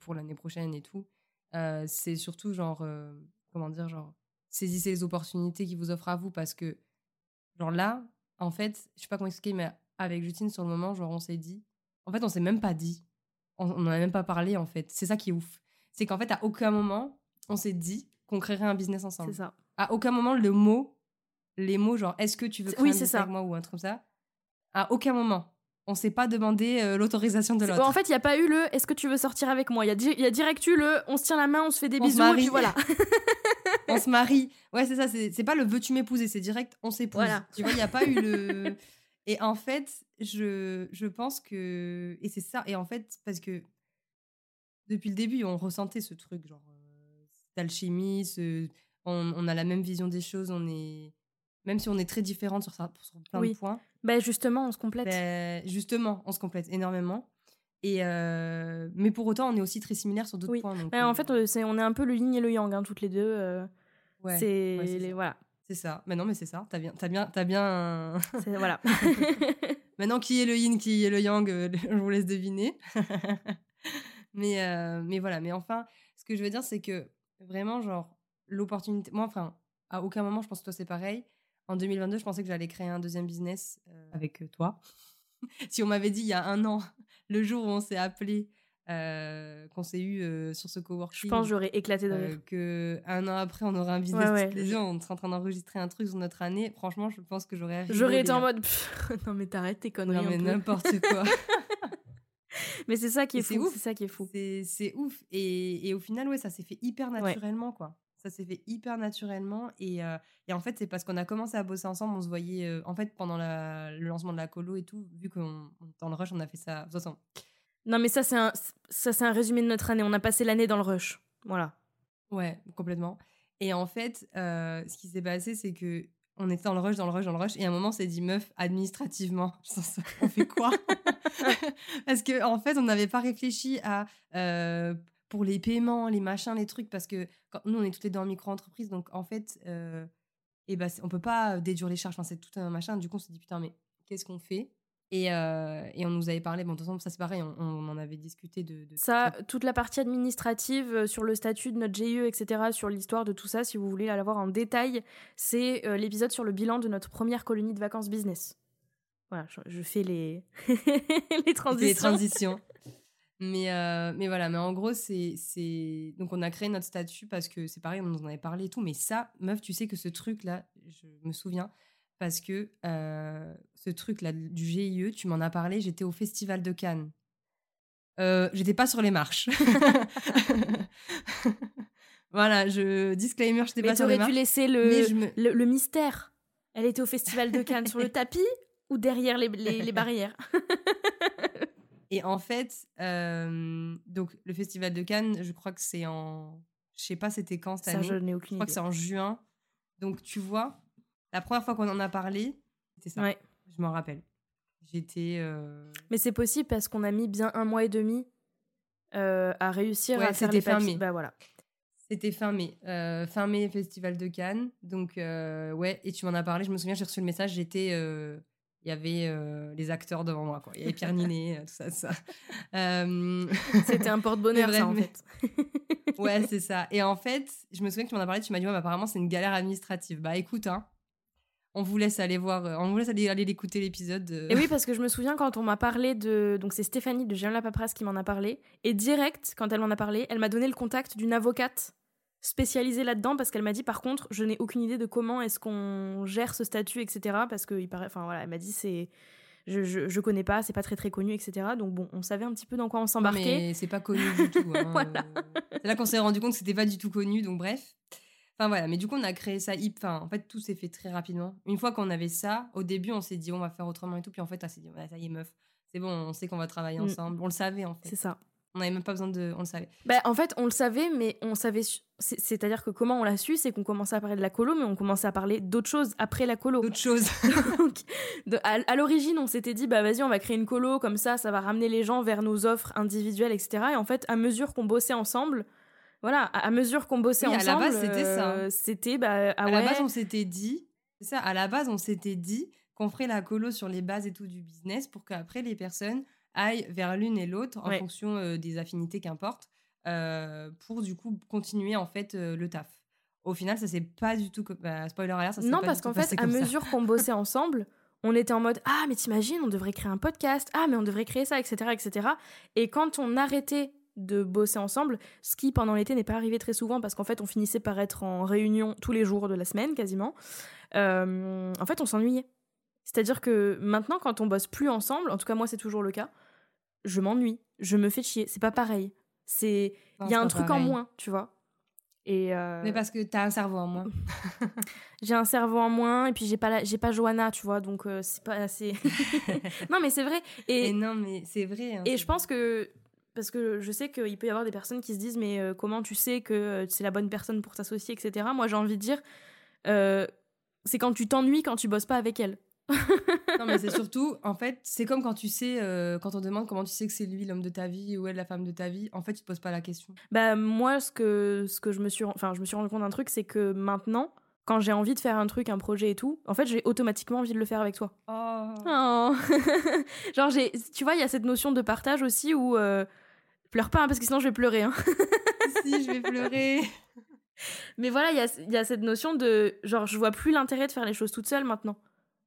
pour l'année prochaine et tout. Euh, c'est surtout genre, comment dire, genre, saisissez les opportunités qui vous offrent à vous parce que, genre là, en fait, je sais pas comment expliquer, mais avec Justine sur le moment, genre on s'est dit, en fait, on s'est même pas dit, on on en a même pas parlé en fait. C'est ça qui est ouf. C'est qu'en fait, à aucun moment, on s'est dit qu'on créerait un business C'est ensemble. ça. À aucun moment, le mot, les mots, genre, est-ce que tu veux C'est- créer oui, un c'est business ça. avec moi ou un truc comme ça À aucun moment. On s'est pas demandé euh, l'autorisation de l'autre. En fait, il n'y a pas eu le est-ce que tu veux sortir avec moi? Il y, a di- y a direct eu le on se tient la main, on se fait des On bisous, et puis voilà. on se marie. Ouais, c'est ça. C'est pas le veux-tu m'épouser, c'est direct on s'épouse. Voilà. Tu vois, il n'y a pas eu le. Et en fait, je, je pense que. Et c'est ça. Et en fait, parce que depuis le début, on ressentait ce truc, genre, euh, d'alchimie, ce- on, on a la même vision des choses, on est. Même si on est très différentes sur, ça, sur plein Oui. de points, bah justement, on se complète. ben, justement, on se complète énormément. Et euh, mais pour autant, on est aussi très similaires sur d'autres Oui. points. donc, Bah, en euh, fait, euh, on est un peu le yin et le yang, hein, toutes les deux. euh, ouais, c'est ouais, ça. voilà. c'est ça. Mais non, mais c'est ça. T'as bien, t'as bien, t'as bien. Voilà. Maintenant, qui est le yin, qui est le yang, euh, je vous laisse deviner. mais, mais voilà, mais enfin, ce que je veux dire, c'est que vraiment, genre, l'opportunité. Moi, enfin, à aucun moment, je pense que toi, c'est pareil. En 2022, je pensais que j'allais créer un deuxième business euh, avec euh, toi. si on m'avait dit il y a un an, le jour où on s'est appelé, euh, qu'on s'est eu euh, sur ce coworking. Je pense que j'aurais éclaté de euh, rire. que un an après on aurait un business Ouais, ouais. les on serait en train d'enregistrer un truc sur notre année. Franchement, je pense que j'aurais J'aurais été en mode Pff, non mais t'arrêtes tes conneries Non mais n'importe quoi. Mais c'est ça qui est fou. C'est ça qui est fou. C'est ouf. Et, et au final, ouais, ça s'est fait hyper naturellement, quoi. Ça s'est fait hyper naturellement. Et, euh, et en fait, c'est parce qu'on a commencé à bosser ensemble, on se voyait, euh, en fait, pendant la- le lancement de la colo et tout, vu qu'on on- dans le rush, on a fait ça. De toute façon, Non mais ça c'est un ça c'est un résumé de notre année. On a passé l'année dans le rush. Voilà. Ouais, complètement. Et en fait, euh, ce qui s'est passé, c'est que on était dans le rush, dans le rush, dans le rush, et à un moment, on s'est dit, meuf, administrativement, on fait quoi? Parce que en fait, on n'avait pas réfléchi à euh, pour les paiements, les machins, les trucs, parce que quand, nous, on est toutes les deux en micro-entreprise, donc en fait, euh, et ben, c'est- on peut pas déduire les charges, enfin, c'est tout un machin. Du coup, on s'est dit, putain, mais qu'est-ce qu'on fait? Et, euh, et on nous avait parlé, bon, de toute façon, ça c'est pareil, on, on en avait discuté de. de Ça, toute la partie administrative euh, sur le statut de notre GIE, etc., sur l'histoire de tout ça, si vous voulez la voir en détail, c'est euh, l'épisode sur le bilan de notre première colonie de vacances business. Voilà, je, je fais les, les transitions. les transitions. Mais, euh, mais voilà, mais en gros, c'est. c'est- Donc, on a créé notre statut parce que c'est pareil, on nous en avait parlé et tout. Mais ça, meuf, tu sais que ce truc-là, je me souviens, parce que euh, ce truc-là du GIE, tu m'en as parlé, j'étais au Festival de Cannes. Euh, j'étais pas sur les marches. voilà, je. Disclaimer, j'étais pas sur les t'aurais marches. dû laisser mais le, je me- le, le mystère. Elle était au Festival de Cannes sur le tapis ou derrière les, les- les barrières? Et en fait, euh, donc le festival de Cannes, je crois que c'est en, je sais pas c'était quand cette Ça, année. je n'ai Je aucune crois que c'est en juin. Donc tu vois, la première fois qu'on en a parlé, c'était ça. Ouais. Je m'en rappelle. J'étais. euh, Mais c'est possible parce qu'on a mis bien un mois et demi euh, à réussir Ouais, à faire c'était les fin papiers. mai. Bah voilà. C'était fin mai, Euh, fin mai festival de Cannes. Donc ouais, et tu m'en as parlé. Je me souviens, j'ai reçu le message. J'étais, il y avait euh, les acteurs devant moi. Quoi. Il y avait Pierre Ninet, euh, tout ça, tout ça. Euh, C'était un porte-bonheur, ça, en fait. Ouais, c'est ça. Et en fait, je me souviens que tu m'en as parlé, tu m'as dit, ouais, bah, apparemment, c'est une galère administrative. Bah écoute, hein, on vous laisse aller voir, on vous laisse aller, aller l'écouter l'épisode. Et oui, parce que je me souviens quand on m'a parlé de. Donc, c'est Stéphanie de J'aime la paperasse qui m'en a parlé. Et direct, quand elle m'en a parlé, elle m'a donné le contact d'une avocate spécialisée là-dedans parce qu'elle m'a dit, par contre, je n'ai aucune idée de comment est-ce qu'on gère ce statut, etc. Parce que, il paraît. Enfin, voilà, elle m'a dit, c'est. Je, je, je connais pas, c'est pas très très connu, etc. Donc, bon, on savait un petit peu dans quoi on s'embarquait. mais c'est pas connu du tout. hein, Voilà. C'est là qu'on s'est rendu compte que c'était pas du tout connu, donc bref. Enfin voilà, mais du coup, on a créé ça. hip- Enfin, en fait, tout s'est fait très rapidement. Une fois qu'on avait ça, au début, on s'est dit, on va faire autrement et tout. Puis en fait, on s'est dit, ça y est, meuf, c'est bon, on sait qu'on va travailler Mm. ensemble. On le savait, en fait. C'est ça. On n'avait même pas besoin de. On le savait. Bah, en fait, on le savait, mais on savait. C'est-à-dire que comment on l'a su, c'est qu'on commençait à parler de la colo, mais on commençait à parler d'autres choses après la colo. D'autres choses. Donc, de- à, à l'origine, on s'était dit, bah vas-y, on va créer une colo, comme ça, ça va ramener les gens vers nos offres individuelles, etc. Et en fait, à mesure qu'on bossait ensemble, voilà, à, à mesure qu'on bossait Oui, à la ensemble, base, c'était ça. euh, c'était, bah, ah à ouais, la base, on s'était dit, c'est ça, à la base, on s'était dit qu'on ferait la colo sur les bases et tout du business pour qu'après les personnes aillent vers l'une et l'autre en Ouais. fonction euh, des affinités qu'importe euh, pour du coup continuer en fait euh, le taf. Au final, ça s'est pas du tout. bah, spoiler alert, ça non, pas parce qu'en fait, à mesure qu'on bossait ensemble, on était en mode, ah, mais t'imagines, on devrait créer un podcast, ah, mais on devrait créer ça, etc., etc. Et quand on arrêtait de bosser ensemble, ce qui pendant l'été n'est pas arrivé très souvent parce qu'en fait on finissait par être en réunion tous les jours de la semaine quasiment. En fait on s'ennuyait. C'est-à-dire que maintenant quand on bosse plus ensemble, en tout cas moi c'est toujours le cas, je m'ennuie, je me fais chier, c'est pas pareil. C'est il y a un truc en moins, tu vois. Et euh, Mais parce que t'as un cerveau en moins. j'ai un cerveau en moins et puis j'ai pas j'ai pas Johanna, tu vois, donc euh, c'est pas assez. non mais c'est vrai. Et, non mais c'est vrai. Hein, et je pense que parce que je sais qu'il peut y avoir des personnes qui se disent mais euh, comment tu sais que c'est la bonne personne pour t'associer, etc. Moi j'ai envie de dire c'est quand tu t'ennuies quand tu bosses pas avec elle non, mais c'est surtout, en fait, c'est comme quand tu sais, euh, quand on demande comment tu sais que c'est lui l'homme de ta vie ou elle la femme de ta vie, en fait, tu te poses pas la question. Bah, moi, ce que, ce que je me suis, enfin, je me suis rendu compte d'un truc, c'est que maintenant, quand j'ai envie de faire un truc, un projet et tout, en fait, j'ai automatiquement envie de le faire avec toi. Oh. oh. Genre, j'ai, tu vois, il y a cette notion de partage aussi où. Euh, pleure pas, hein, parce que sinon je vais pleurer. Hein. si, je vais pleurer. Mais voilà, il y a, y a cette notion de. Genre, je vois plus l'intérêt de faire les choses toute seule maintenant.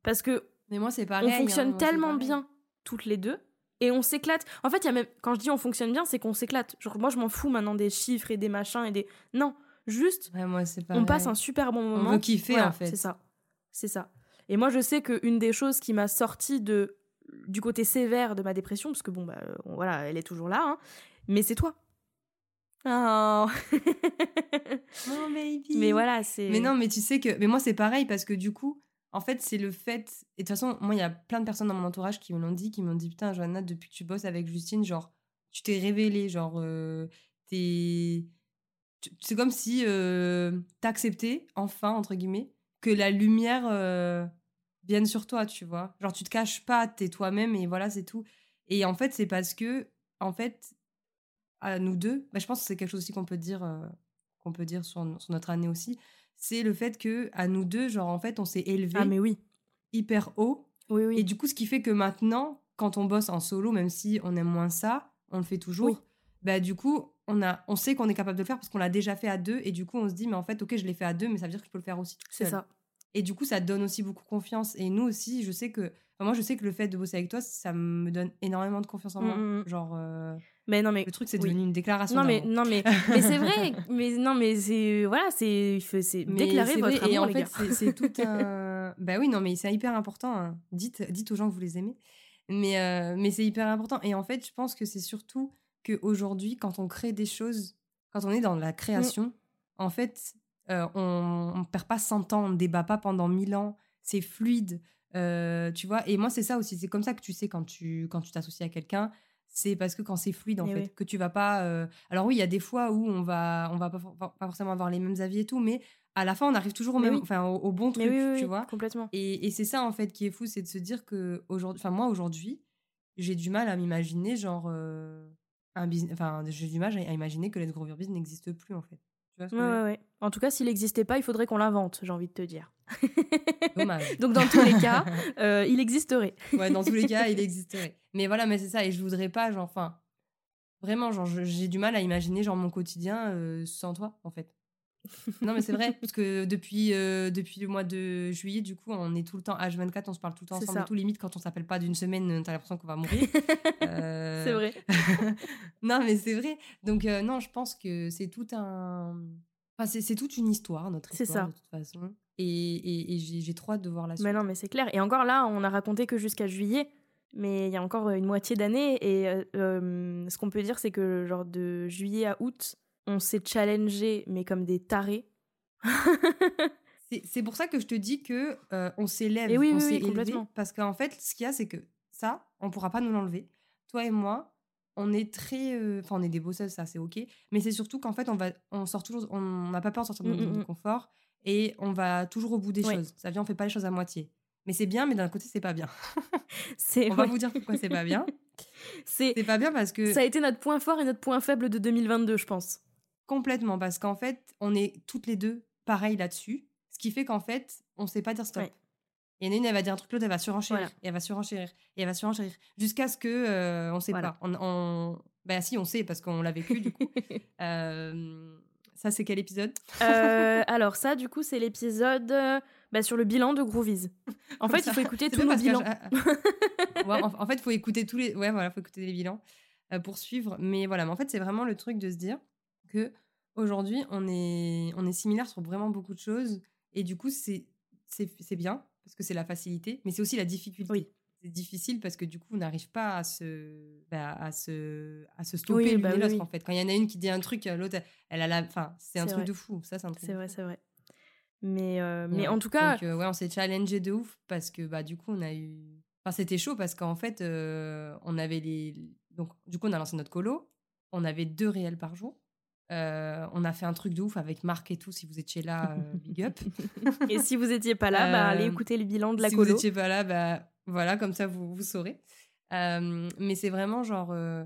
Parce que mais moi c'est pareil. On fonctionne hein, tellement bien toutes les deux et on s'éclate. En fait, il y a même quand je dis on fonctionne bien, c'est qu'on s'éclate. Genre moi je m'en fous maintenant des chiffres et des machins et des non, juste moi, on passe un super bon moment. On veut kiffer en fait. C'est ça. C'est ça. Et moi je sais qu'une des choses qui m'a sorti de du côté sévère de ma dépression parce que bon bah voilà, elle est toujours là hein, mais c'est toi. Oh. oh baby. Mais voilà, c'est Mais non, mais tu sais que mais moi c'est pareil parce que du coup en fait, c'est le fait. Et de toute façon, moi, il y a plein de personnes dans mon entourage qui me l'ont dit, qui m'ont dit Putain, Johanna, depuis que tu bosses avec Justine, genre, tu t'es révélée, genre, euh, t'es. C'est comme si euh, t'acceptais, enfin, entre guillemets, que la lumière euh, vienne sur toi, tu vois. Genre, tu te caches pas, t'es toi-même et voilà, c'est tout. Et en fait, c'est parce que, en fait, à nous deux, bah, je pense que c'est quelque chose aussi qu'on peut dire, euh, qu'on peut dire sur, sur notre année aussi c'est le fait que à nous deux, genre en fait, on s'est élevé ah, mais oui. hyper haut. Oui, oui. Et du coup, ce qui fait que maintenant, quand on bosse en solo, même si on aime moins ça, on le fait toujours. Bah du coup, on a, on sait qu'on est capable de le faire parce qu'on l'a déjà fait à deux. Et du coup, on se dit, mais en fait, ok, je l'ai fait à deux, mais ça veut dire que je peux le faire aussi. C'est ça. Et du coup, ça donne aussi beaucoup confiance. Et nous aussi, je sais que, moi, je sais que le fait de bosser avec toi, ça me donne énormément de confiance en moi. Mmh, mmh. Genre. Euh, mais non, mais le truc, c'est devenu une déclaration. Non, mais non, mais, mais c'est vrai. Mais non, mais c'est voilà, c'est c'est déclarer votre amour, Et en fait, c'est tout un. bah oui, non, mais c'est hyper important. Hein. Dites, dites aux gens que vous les aimez. Mais euh, mais c'est hyper important. Et en fait, je pense que c'est surtout qu'aujourd'hui, quand on crée des choses, quand on est dans la création, mm. en fait, euh, on, on perd pas 100 ans, on débat pas pendant 1000 ans. C'est fluide. Euh, tu vois, et moi, c'est ça aussi. C'est comme ça que tu sais quand tu quand tu t'associes à quelqu'un c'est parce que quand c'est fluide en eh fait que tu vas pas euh, alors oui il y a des fois où on va on va pas, pas, forcément avoir les mêmes avis et tout mais à la fin on arrive toujours au même enfin au, bon truc tu vois? complètement. Et, et c'est ça en fait qui est fou c'est de se dire que aujourd'hui enfin moi aujourd'hui j'ai du mal à m'imaginer genre euh, un business enfin j'ai du mal à imaginer que Your Business n'existe plus en fait ouais, ouais, En tout cas, s'il n'existait pas, il faudrait qu'on l'invente, j'ai envie de te dire. Dommage. Donc, dans tous les cas, euh, il existerait. ouais, dans tous les cas, il existerait. Mais voilà, mais c'est ça. Et je voudrais pas, genre, enfin, vraiment, genre, j'ai du mal à imaginer, genre, mon quotidien euh, sans toi, en fait. Non, mais c'est vrai, parce que depuis, euh, depuis le mois de juillet, du coup, on est tout le temps H24, on se parle tout le temps ensemble, tout limite quand on s'appelle pas d'une semaine, t'as l'impression qu'on va mourir. C'est vrai. non, mais c'est vrai. Donc, non, je pense que c'est tout un. Enfin, c'est toute une histoire, notre histoire, ça. de toute façon. Et, et, j'ai trop hâte de voir la suite. Mais non, mais c'est clair. Et encore là, on a raconté que jusqu'à juillet, mais il y a encore une moitié d'année. Et euh, euh, ce qu'on peut dire, c'est que genre de juillet à août, on s'est challengé, mais comme des tarés. c'est pour ça que je te dis que euh, on s'élève, oui, on oui, oui complètement. parce qu'en fait, ce qu'il y a, c'est que ça, on pourra pas nous l'enlever. Toi et moi, on est très, enfin, on est des bosseuses, ça, c'est ok. Mais c'est surtout qu'en fait, on va, on sort toujours, on n'a pas peur de sortir de notre zone de confort et on va toujours au bout des choses. Ça vient, on fait pas les choses à moitié. Mais c'est bien, mais d'un côté, c'est pas bien. on va vous dire pourquoi c'est pas bien. c'est pas bien parce que ça a été notre point fort et notre point faible de 2022, je pense. Complètement, parce qu'en fait, on est toutes les deux pareilles là-dessus, ce qui fait qu'en fait, on sait pas dire stop. Et une, elle va dire un truc, l'autre, elle va surenchérir, et elle va surenchérir, et elle va surenchérir, jusqu'à ce que euh, on sait pas. On, on... Ben si, on sait parce qu'on l'a vécu du coup. euh, ça, c'est quel épisode? Euh, Alors, ça, du coup, c'est l'épisode euh, bah, sur le bilan de Groovies. En fait, il faut écouter tous nos bilans. en, fait, il faut écouter tous les. Ouais, voilà, faut écouter les bilans. euh, poursuivre. Mais voilà, mais en fait, c'est vraiment le truc de se dire que aujourd'hui, on est, on est similaire sur vraiment beaucoup de choses. Et du coup, c'est bien parce que c'est la facilité, mais c'est aussi la difficulté. Oui. C'est difficile parce que du coup, on n'arrive pas à se, bah, à se, à se stopper Oui, l'une bah oui, l'autre en fait. Quand il y en a une qui dit un truc, l'autre, elle a la, enfin, c'est un truc vrai. de fou. Ça, c'est un truc. C'est vrai, c'est vrai. Mais, euh, mais Ouais. en tout cas, Donc, euh, ouais, on s'est challengé de ouf parce que bah du coup, on a eu, enfin, c'était chaud parce qu'en fait, euh, on avait les, donc du coup, on a lancé notre colo. On avait deux réels par jour. Euh, on a fait un truc de ouf avec Marc et tout. Si vous étiez là, euh, big up. et si vous étiez pas là, bah, allez Euh, écouter le bilan de la si colo. vous étiez pas là, bah voilà, comme ça vous, vous saurez. Euh, mais c'est vraiment genre, euh,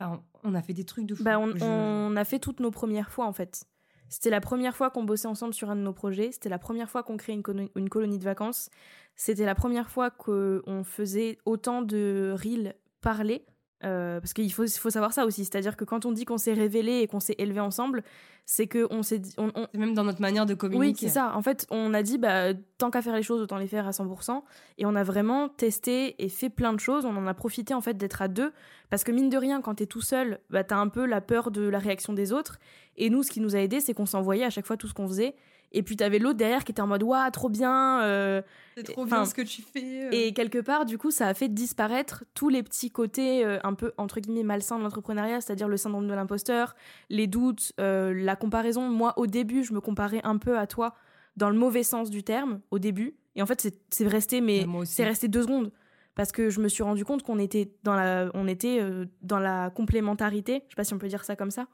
enfin, on a fait des trucs de fou. Bah, on, Je- on a fait toutes nos premières fois en fait. C'était la première fois qu'on bossait ensemble sur un de nos projets. C'était la première fois qu'on créait une, colo- une colonie de vacances. C'était la première fois qu'on faisait autant de reels parlés. Euh, parce qu'il faut, savoir ça aussi. C'est-à-dire que quand on dit qu'on s'est révélé et qu'on s'est élevé ensemble, c'est qu'on s'est dit. on- on- C'est même dans notre manière de communiquer. oui, c'est ça. En fait, on a dit, bah, tant qu'à faire les choses, autant les faire à 100%. Et on a vraiment testé et fait plein de choses. On en a profité, en fait, d'être à deux. Parce que, mine de rien, quand t'es tout seul, bah, t'as un peu la peur de la réaction des autres. Et nous, ce qui nous a aidé, c'est qu'on s'envoyait à chaque fois tout ce qu'on faisait. Et puis, t'avais l'autre derrière qui était en mode, waouh, trop bien. euh, C'est trop Enfin, bien ce que tu fais. euh. et quelque part, du coup, ça a fait disparaître tous les petits côtés euh, un peu, entre guillemets, malsains de l'entrepreneuriat, c'est-à-dire le syndrome de l'imposteur, les doutes, euh, la comparaison. Moi, au début, je me comparais un peu à toi dans le mauvais sens du terme, au début. Et en fait, c'est- c'est resté, mais Ah, aussi. c'est resté deux secondes. Parce que je me suis rendu compte qu'on était dans la, on était dans la complémentarité. Je sais pas si on peut dire ça comme ça.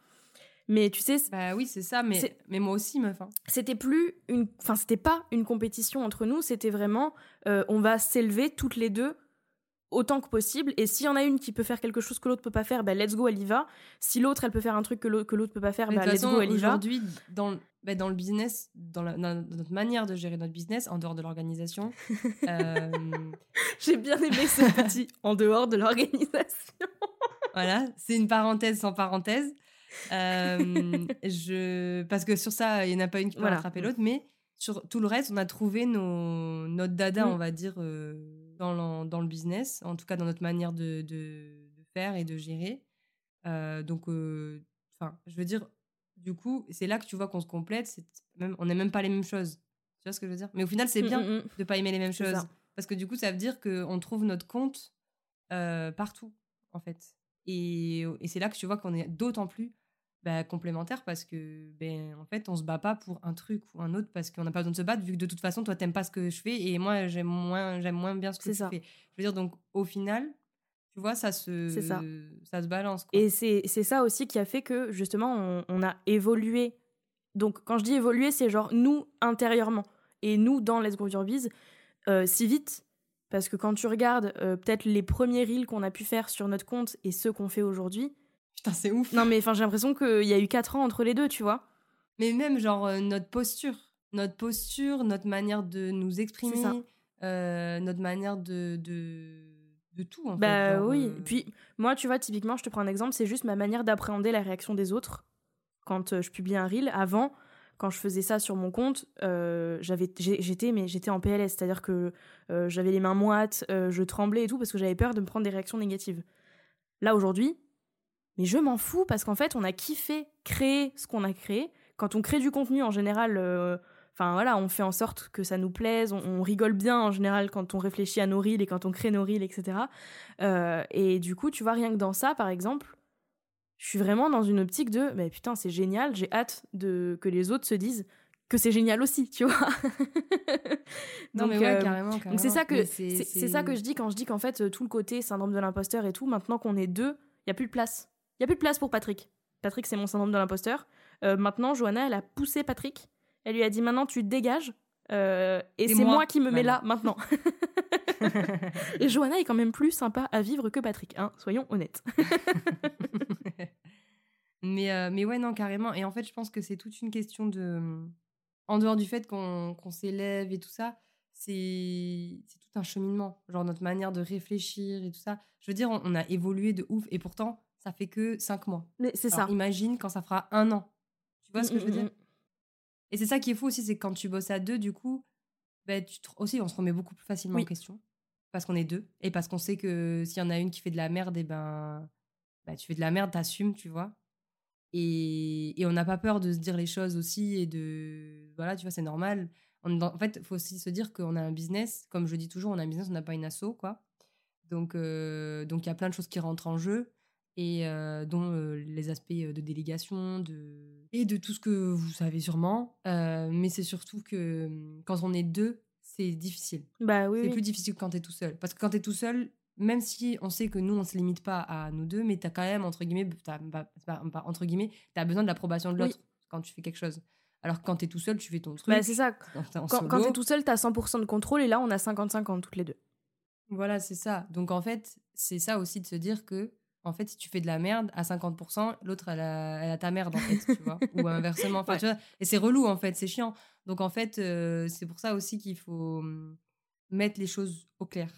Mais tu sais, Bah oui, c'est ça, mais, mais moi aussi, meuf. hein. c'était plus une enfin c'était pas une compétition entre nous c'était vraiment euh, on va s'élever toutes les deux autant que possible et s'il y en a une qui peut faire quelque chose que l'autre peut pas faire bah let's go elle y va si l'autre elle peut faire un truc que l'autre l'autre peut pas faire Mais bah let's façon, go elle y va aujourd'hui, dans, le- bah, dans le business, dans, la- dans notre manière de gérer notre business, en dehors de l'organisation, euh, j'ai bien aimé ce petit en dehors de l'organisation voilà, c'est une parenthèse sans parenthèse. Euh, je, parce que sur ça, il n'y en a pas une qui peut Voilà. rattraper l'autre, mais sur tout le reste, on a trouvé nos, notre dada, Mm. on va dire, euh, dans, le, dans le business, en tout cas dans notre manière de, de, de faire et de gérer. Euh, donc, enfin, je veux dire, du coup, c'est là que tu vois qu'on se complète. c'est Même, on n'aime même pas les mêmes choses. Tu vois ce que je veux dire? Mais au final, c'est bien Mm, mm, mm. de pas aimer les mêmes choses. ça. Parce que du coup, ça veut dire qu'on trouve notre compte partout, en fait. Et, et c'est là que tu vois qu'on est d'autant plus bah, complémentaires parce que, ben, en fait, on se bat pas pour un truc ou un autre parce qu'on n'a pas besoin de se battre, vu que de toute façon, toi, t'aimes pas ce que je fais et moi, j'aime moins, j'aime moins bien ce que ça. fais. Je veux dire, donc, au final, tu vois, ça se, ça. ça se balance. Quoi. Et c'est c'est ça aussi qui a fait que justement on, on a évolué. Donc quand je dis évoluer, c'est genre nous intérieurement et nous dans Let's Grow Your Biz euh, si vite. Parce que quand tu regardes euh, peut-être les premiers reels qu'on a pu faire sur notre compte et ceux qu'on fait aujourd'hui, Putain, c'est ouf. non mais enfin j'ai l'impression qu'il y a eu 4 ans entre les deux, tu vois. Mais même, genre, euh, notre posture. Notre posture, notre manière de nous exprimer, ça. euh, notre manière de, de, de tout, en fait. Bah oui. euh, Puis moi, tu vois, typiquement, je te prends un exemple, c'est juste ma manière d'appréhender la réaction des autres quand euh, je publie un reel. Avant, quand je faisais ça sur mon compte, euh, j'avais, j'étais, mais j'étais en PLS, c'est-à-dire que euh, j'avais les mains moites, euh, je tremblais et tout parce que j'avais peur de me prendre des réactions négatives. Là aujourd'hui, mais je m'en fous parce qu'en fait, on a kiffé créer ce qu'on a créé. Quand on crée du contenu, en général, euh, enfin voilà, on fait en sorte que ça nous plaise, on, on rigole bien en général quand on réfléchit à nos reels et quand on crée nos reels, etc. Euh, et du coup, tu vois, rien que dans ça, par exemple, je suis vraiment dans une optique de, mais putain, c'est génial, j'ai hâte de que les autres se disent que c'est génial aussi, tu vois. Non, Donc, mais ouais, euh, carrément, donc carrément. c'est ça que c'est ça que je dis quand je dis qu'en fait tout le côté syndrome de l'imposteur et tout maintenant qu'on est deux il y a plus de place il y a plus de place pour Patrick Patrick c'est mon syndrome de l'imposteur Euh, maintenant Johanna elle a poussé Patrick elle lui a dit maintenant tu dégages euh, et C'est c'est moi. moi, qui me mets là maintenant et Johanna est quand même plus sympa à vivre que Patrick hein, soyons honnêtes mais, euh, mais ouais, non, carrément. Et en fait, je pense que c'est toute une question de. En dehors du fait qu'on s'élève et tout ça, c'est c'est tout un cheminement. Genre notre manière de réfléchir et tout ça. Je veux dire, on, on a évolué de ouf. Et pourtant, ça fait que cinq mois. mais c'est ça Imagine quand ça fera un an. Tu vois ce que je veux dire? Et c'est ça qui est fou aussi, c'est que quand tu bosses à deux, du coup, ben, tu te- aussi, on se remet beaucoup plus facilement Oui. en question. Parce qu'on est deux. Et parce qu'on sait que s'il y en a une qui fait de la merde, et ben, bah, tu fais de la merde, t'assumes, tu vois? Et, et on n'a pas peur de se dire les choses aussi et de. Voilà, tu vois, c'est normal. On, en fait, il faut aussi se dire qu'on a un business. Comme je dis toujours, on a un business, on n'a pas une asso, quoi. Donc, euh, donc il y a plein de choses qui rentrent en jeu et euh, dont euh, les aspects de délégation de... et de tout ce que vous savez sûrement. mais c'est surtout que hum, quand on est deux, c'est difficile. Bah oui. C'est oui. plus difficile que quand t'es tout seul. Parce que quand t'es tout seul, même si on sait que nous, on se limite pas à nous deux, mais t'as quand même, entre guillemets, t'as, bah, entre guillemets, t'as besoin de l'approbation de Oui. l'autre quand tu fais quelque chose. Alors que quand t'es tout seul, tu fais ton truc. Bah, c'est ça. Quand Quand, quand t'es tout seul, t'as 100% de contrôle et là, on a 50-50 toutes les deux. Voilà, c'est ça. Donc en fait, c'est ça aussi de se dire que, en fait, si tu fais de la merde à 50%, l'autre, elle a, elle a ta merde, en fait, tu vois. Ou inversement. Enfin, Ouais. tu vois. Et c'est relou, en fait, c'est chiant. Donc en fait, euh, c'est pour ça aussi qu'il faut hum, mettre les choses au clair.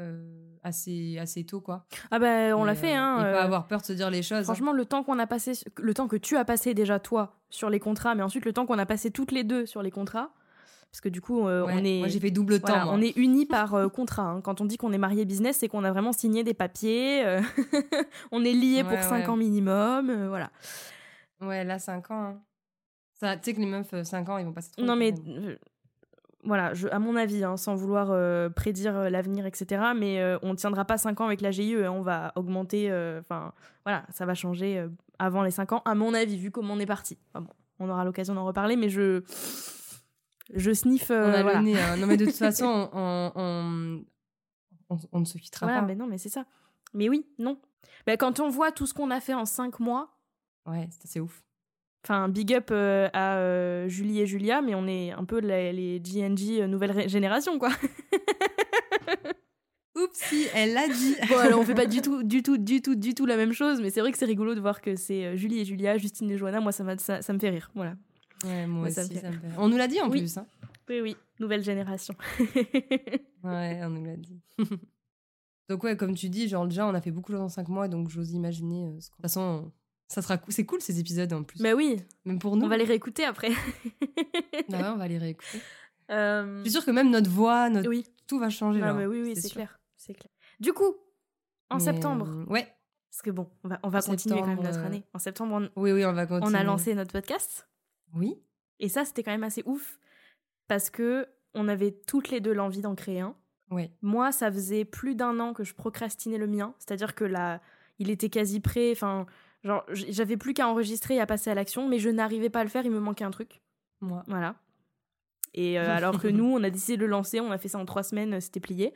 euh, assez, assez tôt, quoi. Ah bah, on l'a fait, euh, hein. Et euh, pas avoir peur de se dire les choses. hein. Franchement, le temps qu'on a passé, le temps que tu as passé déjà toi sur les contrats, mais ensuite le temps qu'on a passé toutes les deux sur les contrats, parce que du coup, euh, Ouais, on est, Moi, j'ai fait double temps. voilà, on est unis par euh, contrat. hein. Quand on dit qu'on est marié business, c'est qu'on a vraiment signé des papiers, euh, on est liés pour Ouais, 5 ouais. ans minimum, voilà. Ouais, là, 5 ans. hein. Tu sais que les meufs, 5 ans, ils vont passer trop Non mais euh, voilà, je, à mon avis, hein, sans vouloir prédire l'avenir, etc. Mais on ne tiendra pas 5 ans avec la GIE, hein, on va augmenter, enfin voilà, ça va changer avant les 5 ans, à mon avis, vu comment on est parti. Enfin, bon, on aura l'occasion d'en reparler, mais je je sniffe. euh, On a voilà. le nez. hein. Non, mais de toute façon, on, on, on, on ne se quittera Voilà, pas. mais non, mais c'est ça. Mais oui, non. Bah, quand on voit tout ce qu'on a fait en 5 mois, Ouais, c'est assez ouf. Enfin, big up euh, à euh, Julie et Julia, mais on est un peu les, les GNG nouvelle génération, quoi. Oups, si, elle l'a dit. bon, alors on fait pas du tout, du tout, du tout, du tout la même chose, mais c'est vrai que c'est rigolo de voir que c'est Julie et Julia, Justine et Johanna. Moi, ça, ça me fait rire. Voilà. Ouais, moi Moi, ça aussi, me fait ça me fait. On nous l'a dit en Oui. plus. Hein. Oui, oui, nouvelle génération. Ouais, on nous l'a dit. donc, ouais, comme tu dis, genre, déjà, on a fait beaucoup de choses en 5 mois, donc j'ose imaginer. euh, ce qu'on- De toute façon, ça sera cool. C'est cool ces épisodes en plus. bah oui, Même pour nous. on va les réécouter après. Ah ouais, on va les réécouter. Euh, Je suis sûre que même notre voix, notre... Oui, tout va changer. Non, là. mais oui, oui, c'est clair, c'est clair. Du coup, en Mais, septembre, euh, Ouais, parce que bon, on va, on va en continuer quand même notre année. En septembre, on, oui, oui, on va continuer. on a lancé notre podcast. Oui. Et ça, c'était quand même assez ouf parce que on avait toutes les deux l'envie d'en créer un. Ouais. Moi, ça faisait plus d'un an que je procrastinais le mien, c'est-à-dire que là, il était quasi prêt. Enfin, genre, j'avais plus qu'à enregistrer et à passer à l'action, mais je n'arrivais pas à le faire. Il me manquait un truc. Moi. Voilà. Et euh, alors que nous, on a décidé de le lancer, on a fait ça en trois semaines, euh, c'était plié.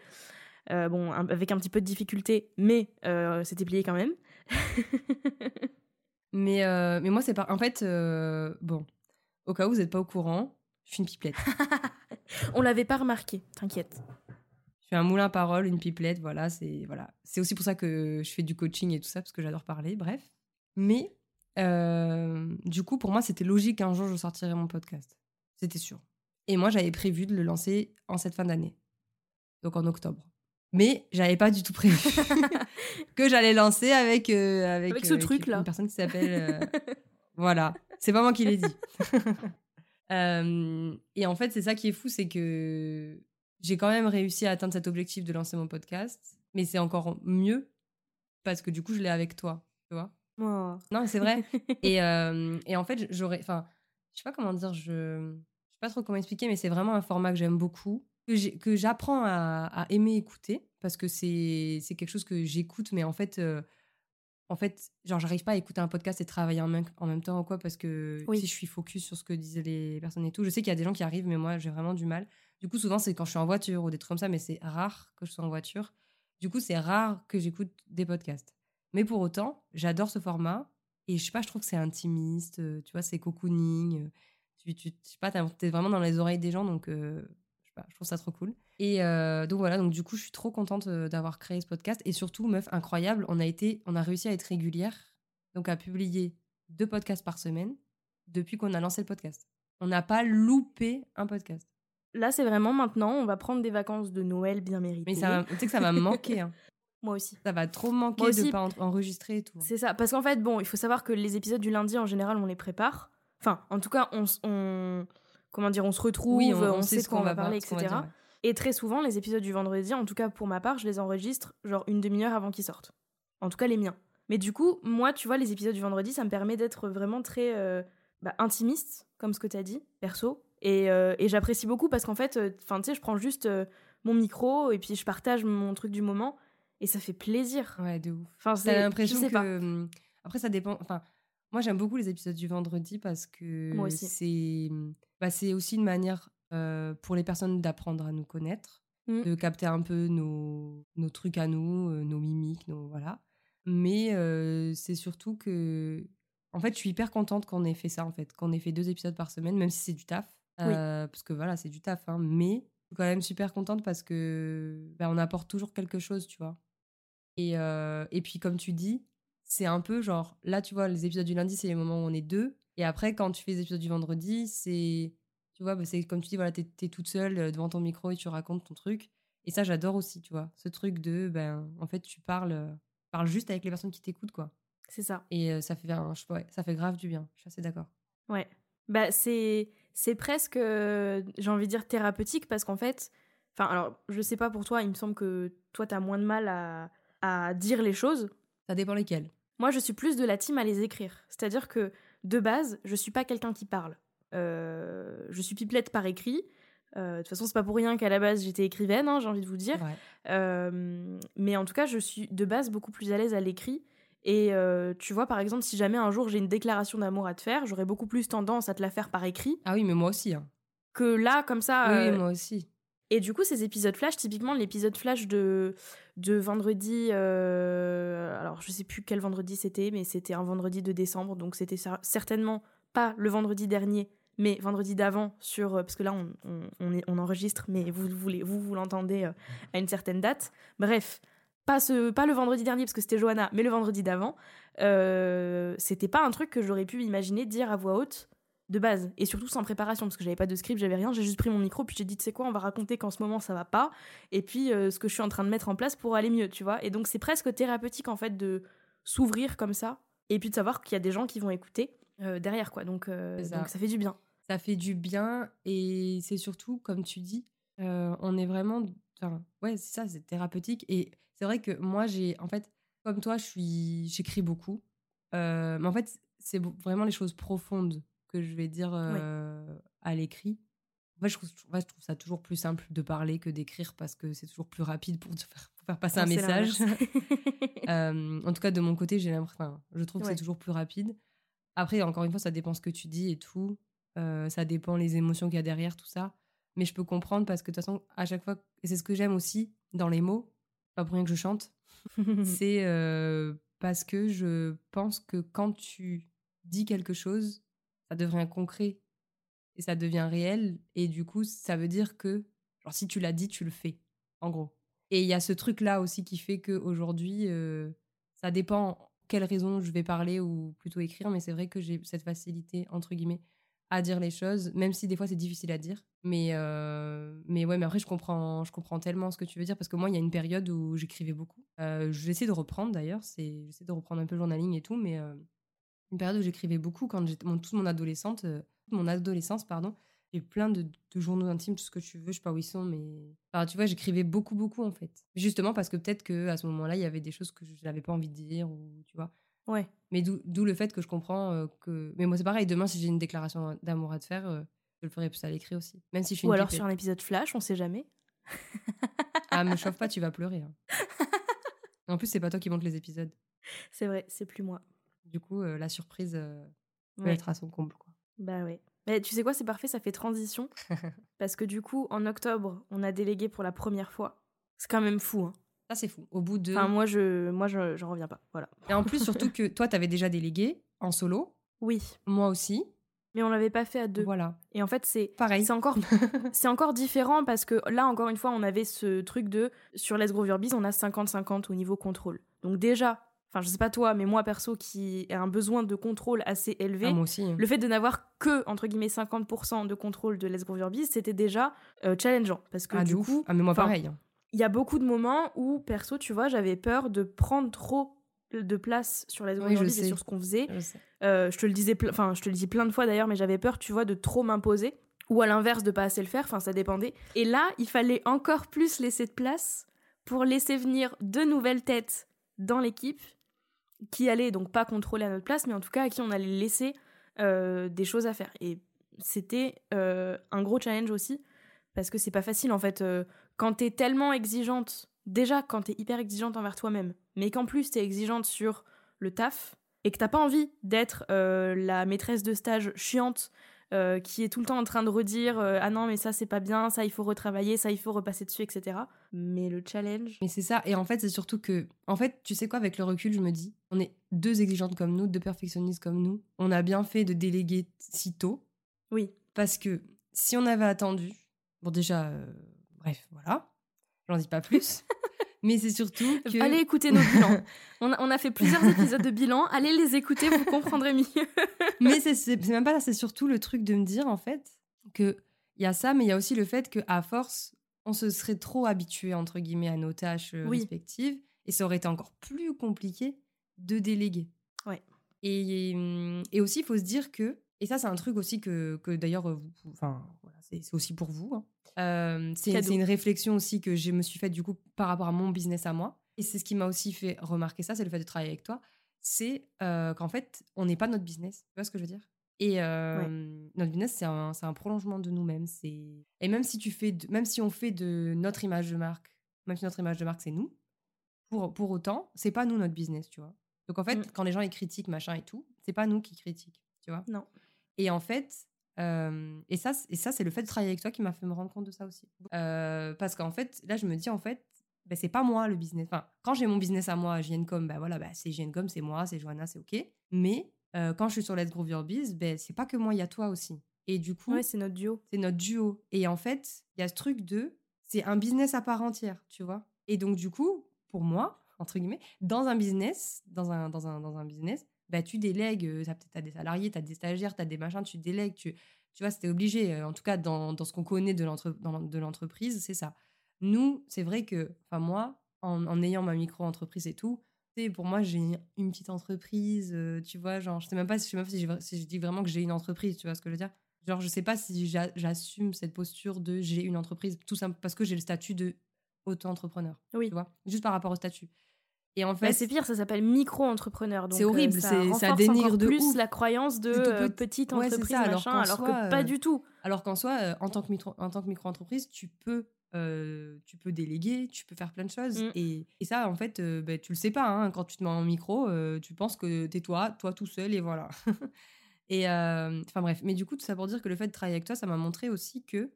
Euh, bon, un- avec un petit peu de difficulté, mais euh, c'était plié quand même. Mais, mais moi, c'est pas. En fait, bon, au cas où vous n'êtes pas au courant, je suis une pipelette. on l'avait pas remarqué, t'inquiète. Je suis un moulin à parole, une pipelette, voilà. C'est voilà. C'est aussi pour ça que je fais du coaching et tout ça, parce que j'adore parler, bref. Mais euh, du coup, pour moi, c'était logique qu'un jour je sortirais mon podcast. C'était sûr. Et moi, j'avais prévu de le lancer en cette fin d'année. Donc en octobre. Mais j'avais pas du tout prévu que j'allais lancer avec, euh, avec, Avec ce euh, truc-là. Une personne qui s'appelle. Voilà, c'est pas moi qui l'ai dit. Euh, et en fait, c'est ça qui est fou, c'est que j'ai quand même réussi à atteindre cet objectif de lancer mon podcast, mais c'est encore mieux parce que du coup, je l'ai avec toi, tu vois. Oh. Non, c'est vrai. et, euh, et en fait, j'aurais, enfin, je sais pas comment dire, je, je sais pas trop comment expliquer, mais c'est vraiment un format que j'aime beaucoup, que j'apprends à, à aimer écouter parce que c'est c'est quelque chose que j'écoute, mais en fait. euh, en fait, genre, j'arrive pas à écouter un podcast et travailler en même, en même temps ou quoi, parce que Oui. si je suis focus sur ce que disaient les personnes et tout, je sais qu'il y a des gens qui arrivent, mais moi, j'ai vraiment du mal. Du coup, souvent, c'est quand je suis en voiture ou des trucs comme ça, mais c'est rare que je sois en voiture. Du coup, c'est rare que j'écoute des podcasts. Mais pour autant, j'adore ce format et je sais pas, je trouve que c'est intimiste, euh, tu vois, c'est cocooning. euh, Tu, tu, je sais pas, t'es vraiment dans les oreilles des gens, donc euh, je sais pas, je trouve ça trop cool. Et euh, donc voilà, donc du coup, je suis trop contente euh, d'avoir créé ce podcast. Et surtout, meuf, incroyable, on a, été, on a réussi à être régulière, donc à publier deux podcasts par semaine depuis qu'on a lancé le podcast. On n'a pas loupé un podcast. Là, c'est vraiment maintenant, on va prendre des vacances de Noël bien méritées. Mais ça, tu sais que ça va me manquer. hein. Moi aussi. Ça va trop manquer Moi de aussi. pas en- enregistrer et tout. C'est ça. Parce qu'en fait, bon, il faut savoir que les épisodes du lundi, en général, on les prépare. Enfin, en tout cas, on, comment dire, on se retrouve, on, sait ce quoi on va par- parler, qu'on etc. va dire, ouais. Et très souvent, les épisodes du vendredi, en tout cas pour ma part, je les enregistre genre une demi-heure avant qu'ils sortent. En tout cas, les miens. Mais du coup, moi, tu vois, les épisodes du vendredi, ça me permet d'être vraiment très euh, bah, intimiste, comme ce que tu as dit, perso. Et, euh, et j'apprécie beaucoup parce qu'en fait, enfin, tu sais, je prends juste mon micro et puis je partage mon truc du moment et ça fait plaisir. Ouais, de ouf. Enfin, T'as l'impression que. Pas. Hum, après, ça dépend. Enfin, moi, j'aime beaucoup les épisodes du vendredi parce que c'est bah, c'est aussi une manière euh, pour les personnes d'apprendre à nous connaître, mmh. de capter un peu nos, nos trucs à nous, euh, nos mimiques, nos voilà. Mais euh, c'est surtout que, en fait, je suis hyper contente qu'on ait fait ça, en fait, qu'on ait fait deux épisodes par semaine, même si c'est du taf, parce que voilà, c'est du taf, hein, mais je suis quand même super contente parce que bah, on apporte toujours quelque chose, tu vois. Et, et puis, comme tu dis, c'est un peu genre, là, tu vois, les épisodes du lundi, c'est les moments où on est deux. Et après, quand tu fais les épisodes du vendredi, c'est, tu vois, bah, c'est comme tu dis, voilà, t'es es toute seule euh, devant ton micro et tu racontes ton truc. Et ça, j'adore aussi, tu vois, ce truc de, ben, en fait, tu parles, euh, parles juste avec les personnes qui t'écoutent, quoi. C'est ça. Et euh, ça fait, ouais, ça fait grave du bien. Je suis assez d'accord. Ouais. Bah, c'est, c'est presque, j'ai envie de dire, thérapeutique parce qu'en fait, enfin, alors, je sais pas pour toi, il me semble que toi, t'as moins de mal à, à dire les choses. Ça dépend lesquelles. Moi, je suis plus de la team à les écrire. C'est-à-dire que, de base, je suis pas quelqu'un qui parle. Euh, je suis pipelette par écrit. Euh, de toute façon, c'est pas pour rien qu'à la base j'étais écrivaine, hein, j'ai envie de vous dire. Euh, mais en tout cas, je suis de base beaucoup plus à l'aise à l'écrit. Et tu vois, par exemple, si jamais un jour j'ai une déclaration d'amour à te faire, j'aurais beaucoup plus tendance à te la faire par écrit. Ah oui, mais moi aussi. Hein. Que là, comme ça. Oui, moi aussi. Et du coup, ces épisodes flash, typiquement l'épisode flash de, de vendredi, euh, alors je sais plus quel vendredi c'était, mais c'était un vendredi de décembre, donc c'était certainement pas le vendredi dernier, mais vendredi d'avant, sur euh, parce que là on, on, enregistre, mais vous, vous, vous, vous l'entendez euh, à une certaine date. Bref, pas, ce, pas le vendredi dernier parce que c'était Johanna, mais le vendredi d'avant. c'était pas un truc que j'aurais pu imaginer dire à voix haute de base et surtout sans préparation parce que j'avais pas de script, j'avais rien, j'ai juste pris mon micro puis j'ai dit tu sais quoi, on va raconter qu'en ce moment ça va pas et puis euh, ce que je suis en train de mettre en place pour aller mieux, tu vois. Et donc c'est presque thérapeutique en fait de s'ouvrir comme ça et puis de savoir qu'il y a des gens qui vont écouter euh, derrière quoi. Donc, euh, ça. donc ça fait du bien. Ça fait du bien et c'est surtout comme tu dis, on est vraiment enfin ouais, c'est ça, c'est thérapeutique et c'est vrai que moi j'ai en fait comme toi, je suis j'écris beaucoup. mais en fait, c'est vraiment les choses profondes que je vais dire euh, à l'écrit. En fait, je trouve, je trouve, ça toujours plus simple de parler que d'écrire parce que c'est toujours plus rapide pour, faire, faire, passer un message. Euh, en tout cas, de mon côté, j'ai l'impression, je trouve que c'est toujours plus rapide. Après, encore une fois, ça dépend ce que tu dis et tout. Euh, ça dépend les émotions qu'il y a derrière, tout ça. Mais je peux comprendre parce que de toute façon, à chaque fois, et c'est ce que j'aime aussi dans les mots, pas pour rien que je chante, c'est parce que je pense que quand tu dis quelque chose, ça devient concret et ça devient réel. Et du coup, ça veut dire que, genre, si tu l'as dit, tu le fais, en gros. Et il y a ce truc-là aussi qui fait qu'aujourd'hui, euh, ça dépend quelle raison je vais parler ou plutôt écrire, mais c'est vrai que j'ai cette facilité, entre guillemets, à dire les choses, même si des fois c'est difficile à dire. Mais, euh, mais ouais, mais après, je comprends, je comprends tellement ce que tu veux dire, parce que moi, il y a une période où j'écrivais beaucoup. Euh, j'essaie de reprendre d'ailleurs, j'essaie de reprendre un peu le journaling et tout, mais une période où j'écrivais beaucoup quand j'étais toute mon adolescente, euh, mon adolescence pardon. J'ai plein de, journaux intimes, tout ce que tu veux, je sais pas où ils sont, mais tu vois, j'écrivais beaucoup beaucoup en fait. Justement parce que peut-être que à ce moment-là, il y avait des choses que je n'avais pas envie de dire ou tu vois. Ouais. Mais d'où le fait que je comprends euh, que. Mais moi, c'est pareil. Demain, si j'ai une déclaration d'amour à te faire, euh, je le ferai plus à l'écrit aussi. Même si je suis Ou alors sur un épisode flash, on sait jamais. ah, me chauffe pas, tu vas pleurer. Hein. en plus, c'est pas toi qui monte les épisodes. C'est vrai, c'est plus moi. Du coup, euh, la surprise euh, peut être à son comble. Quoi. Bah ouais. Mais tu sais quoi, c'est parfait, ça fait transition. parce que du coup, en octobre, on a délégué pour la première fois. C'est quand même fou. Hein. Ça, c'est fou. Au bout de. Enfin, moi, je moi, je, je reviens pas. Voilà. Et en plus, surtout que toi, t'avais déjà délégué en solo. Oui. Moi aussi. Mais on l'avait pas fait à deux. Voilà. Et en fait, c'est pareil. C'est encore, c'est encore différent parce que là, encore une fois, on avait ce truc de sur Let's Grow Your on a 50-50 au niveau contrôle. Donc déjà, enfin je sais pas toi, mais moi perso qui ai un besoin de contrôle assez élevé, ah, moi aussi. Le fait de n'avoir que entre guillemets 50% de contrôle de Let's Grow Your c'était déjà euh, challengeant parce que ah, du coup, ah mais moi pareil. Hein. Il y a beaucoup de moments où perso, tu vois, j'avais peur de prendre trop de place sur Let's Your Biz et sur ce qu'on faisait. Je, euh, je, te le disais, enfin je te le dis plein de fois d'ailleurs, mais j'avais peur, tu vois, de trop m'imposer ou à l'inverse de pas assez le faire. Enfin ça dépendait. Et là, il fallait encore plus laisser de place pour laisser venir de nouvelles têtes dans l'équipe qui allaient donc pas contrôler à notre place, mais en tout cas à qui on allait laisser euh, des choses à faire. Et c'était euh, un gros challenge aussi, parce que c'est pas facile en fait. Euh, quand t'es tellement exigeante, déjà quand t'es hyper exigeante envers toi-même, mais qu'en plus t'es exigeante sur le taf, et que t'as pas envie d'être la maîtresse de stage chiante euh, qui est tout le temps en train de redire euh, ah non mais ça c'est pas bien, ça il faut retravailler, ça il faut repasser dessus, etc. Mais le challenge. Mais c'est ça. Et en fait c'est surtout que, en fait tu sais quoi avec le recul je me dis, on est deux exigeantes comme nous, deux perfectionnistes comme nous. On a bien fait de déléguer si tôt. Oui. Parce que si on avait attendu, bon déjà, euh, bref voilà, j'en dis pas plus. Mais c'est surtout que... Allez écouter nos bilans. on, a, on a fait plusieurs épisodes de bilan. Allez les écouter, vous comprendrez mieux. mais c'est même pas ça, c'est surtout le truc de me dire, en fait, que il y a ça, mais il y a aussi le fait qu'à force, on se serait trop habitué, entre guillemets, à nos tâches euh, respectives. Et ça aurait été encore plus compliqué de déléguer. Ouais. Et, et aussi, il faut se dire que... Et ça, c'est un truc aussi que, que d'ailleurs, enfin, voilà, c'est aussi pour vous. Hein. Euh, c'est une réflexion aussi que je me suis faite du coup par rapport à mon business à moi. Et c'est ce qui m'a aussi fait remarquer ça, c'est le fait de travailler avec toi. C'est euh, qu'en fait, on n'est pas notre business. Tu vois ce que je veux dire? Et euh, notre business, c'est un, un, prolongement de nous-mêmes. Et même si, tu fais même si on fait de notre image de marque, même si notre image de marque, c'est nous, pour, pour autant, c'est pas nous notre business, tu vois? Donc en fait, mm. quand les gens ils critiquent, machin et tout, c'est pas nous qui critiquent, tu vois? Non. Et en fait, et ça, et ça c'est le fait de travailler avec toi qui m'a fait me rendre compte de ça aussi. parce qu'en fait, là, je me dis, en fait, ben, c'est pas moi le business. Enfin, quand j'ai mon business à moi, JNCom, ben voilà, ben, c'est JNCom, c'est moi, c'est Johanna, c'est OK. Mais quand je suis sur Let's Grow Your Biz, ben, c'est pas que moi, il y a toi aussi. Et du coup, ouais, c'est notre duo. C'est notre duo. Et en fait, il y a ce truc de, c'est un business à part entière, tu vois. Et donc, du coup, pour moi, entre guillemets, dans un business, dans un, dans un, dans un business, bah, tu délègues, tu as, des salariés, tu as des stagiaires, tu as des machins, tu délègues, tu, tu vois, c'était obligé. En tout cas, dans, dans ce qu'on connaît de l'entreprise, c'est ça. Nous, c'est vrai que, enfin moi, en, en, ayant ma micro-entreprise et tout, pour moi, j'ai une petite entreprise, euh, tu vois, genre, je sais même pas, je sais même pas si, je dis vraiment que j'ai une entreprise, tu vois ce que je veux dire? Genre, je sais pas si j'assume cette posture de j'ai une entreprise, tout simple parce que j'ai le statut de auto-entrepreneur. Oui. Tu vois? Juste par rapport au statut. Et en bah, fait, c'est pire, ça s'appelle micro-entrepreneur. C'est horrible, euh, ça, ça dénigre de plus la croyance de euh, petite entreprise, ça, alors, alors que pas euh, du tout. Alors qu'en soi, en tant que micro, en tant que micro-entreprise, tu peux tu peux déléguer, tu peux faire plein de choses. Mm. Et, et, ça, en fait, bah, tu le sais pas. Hein, quand tu te mets en micro, tu penses que t'es toi, toi tout seul, et voilà. et enfin bref, mais du coup, tout ça pour dire que le fait de travailler avec toi, ça m'a montré aussi que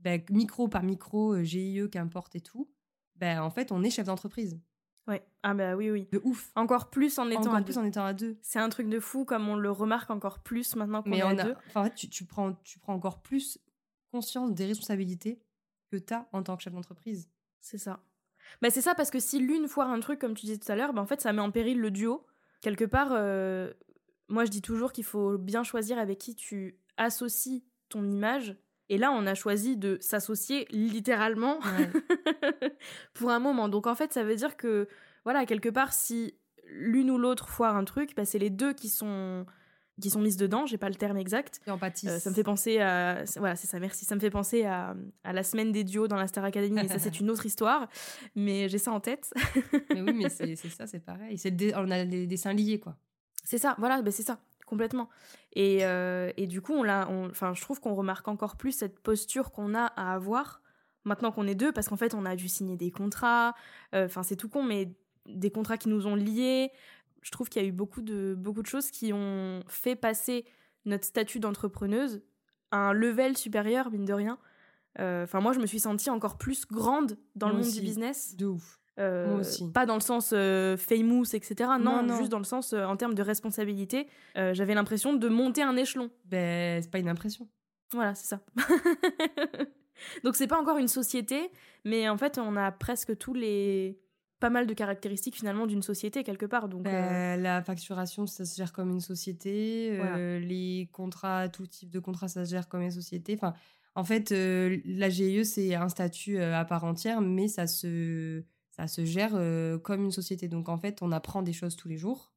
bah, micro par micro, GIE, qu'importe et tout, ben en fait, on est chef d'entreprise. Ouais. Ah bah oui, oui. De ouf. Encore plus en étant à plus deux. en étant à deux. C'est un truc de fou comme on le remarque encore plus maintenant qu'on est à deux. en fait, tu, tu, prends, tu prends encore plus conscience des responsabilités que tu as en tant que chef d'entreprise. C'est ça. Bah c'est ça parce que si l'une foire un truc comme tu disais tout à l'heure, bah en fait ça met en péril le duo. Quelque part, euh, moi je dis toujours qu'il faut bien choisir avec qui tu associes ton image et là, on a choisi de s'associer littéralement pour un moment. Donc en fait, ça veut dire que, voilà, quelque part, si l'une ou l'autre foire un truc, bah, c'est les deux qui sont qui sont mises dedans, j'ai pas le terme exact. Et euh, ça me fait penser à voilà, c'est ça, merci. Ça me fait penser à, à, la semaine des duos dans la Star Academy, et ça c'est une autre histoire, mais j'ai ça en tête. mais oui, mais c'est ça, c'est pareil. On a des dessins liés quoi. C'est ça, voilà, bah c'est ça complètement. Et, euh, et du coup, on l'a, enfin, je trouve qu'on remarque encore plus cette posture qu'on a à avoir maintenant qu'on est deux, parce qu'en fait, on a dû signer des contrats. Euh, enfin, c'est tout con, mais des contrats qui nous ont liés. Je trouve qu'il y a eu beaucoup de beaucoup de choses qui ont fait passer notre statut d'entrepreneuse à un level supérieur, mine de rien. Euh, enfin, moi, je me suis sentie encore plus grande dans le monde du business. De ouf. Euh, pas dans le sens euh, famous, etc. Non, juste dans le sens euh, en termes de responsabilité. J'avais l'impression de monter un échelon. Ben, c'est pas une impression. Voilà, c'est ça. Donc c'est pas encore une société, mais en fait on a presque tous les pas mal de caractéristiques finalement d'une société quelque part. Donc ben, la facturation ça se gère comme une société, les contrats, tout type de contrat ça se gère comme une société. Enfin, en fait la GIE c'est un statut à part entière, mais ça se ça se gère euh, comme une société. Donc en fait, on apprend des choses tous les jours.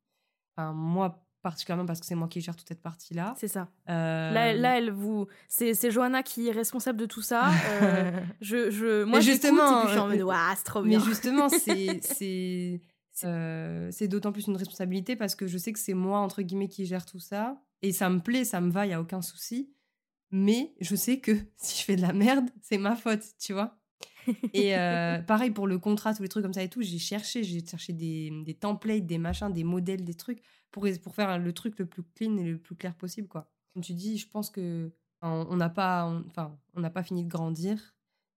Enfin, moi particulièrement parce que c'est moi qui gère toute cette partie-là. C'est ça. Euh, là, là, elle vous, c'est, c'est Johanna qui est responsable de tout ça. Euh, je, je, moi, justement, et puis je suis en mode, c'est trop bien. Mais justement, c'est, c'est, c'est d'autant plus une responsabilité parce que je sais que c'est moi, entre guillemets, qui gère tout ça. Et ça me plaît, ça me va, il n'y a aucun souci. Mais je sais que si je fais de la merde, c'est ma faute, tu vois. Et euh, pareil pour le contrat, tous les trucs comme ça et tout, j'ai cherché, j'ai cherché des, des, templates, des machins, des modèles, des trucs pour, pour faire le truc le plus clean et le plus clair possible, quoi. Comme tu dis, je pense que on n'a pas, enfin, on n'a pas fini de grandir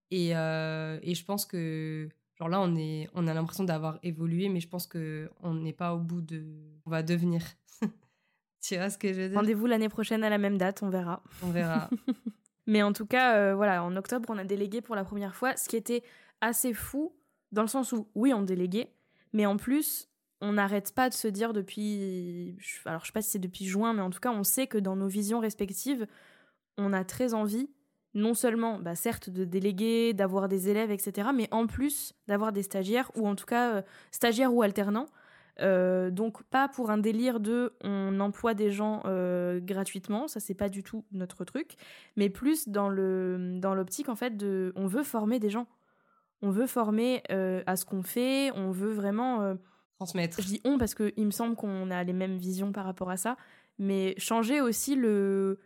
et, euh, et je pense que Genre là, on, est, on a l'impression d'avoir évolué, mais je pense qu'on n'est pas au bout de. On va devenir. tu vois ce que je veux dire? Rendez-vous l'année prochaine à la même date, on verra. On verra. mais en tout cas, euh, voilà, en octobre, on a délégué pour la première fois, ce qui était assez fou, dans le sens où, oui, on déléguait, mais en plus, on n'arrête pas de se dire depuis. Alors, je sais pas si c'est depuis juin, mais en tout cas, on sait que dans nos visions respectives, on a très envie non seulement, bah, certes, de déléguer, d'avoir des élèves, etc., mais en plus d'avoir des stagiaires, ou en tout cas euh, stagiaires ou alternants. Euh, donc pas pour un délire de on emploie des gens euh, gratuitement, ça c'est pas du tout notre truc, mais plus dans le dans l'optique en fait de on veut former des gens, on veut former à ce qu'on fait, on veut vraiment transmettre. Je dis on parce que il me semble qu'on a les mêmes visions par rapport à ça, mais changer aussi le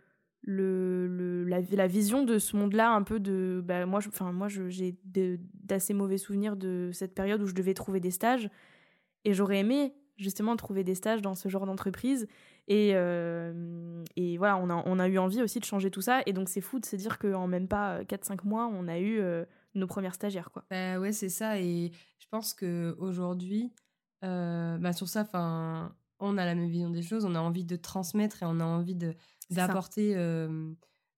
le, la, vision de ce monde-là, un peu de. Bah, moi, enfin, moi j'ai d'assez mauvais souvenirs de cette période où je devais trouver des stages. Et j'aurais aimé justement trouver des stages dans ce genre d'entreprise. Et, euh, et voilà, on a, on a eu envie aussi de changer tout ça. Et donc, c'est fou de se dire qu'en même pas 4-5 mois, on a eu euh, nos premières stagiaires. Quoi. Bah ouais, c'est ça. Et je pense qu'aujourd'hui, euh, bah sur ça, on a la même vision des choses. On a envie de transmettre et on a envie d'apporter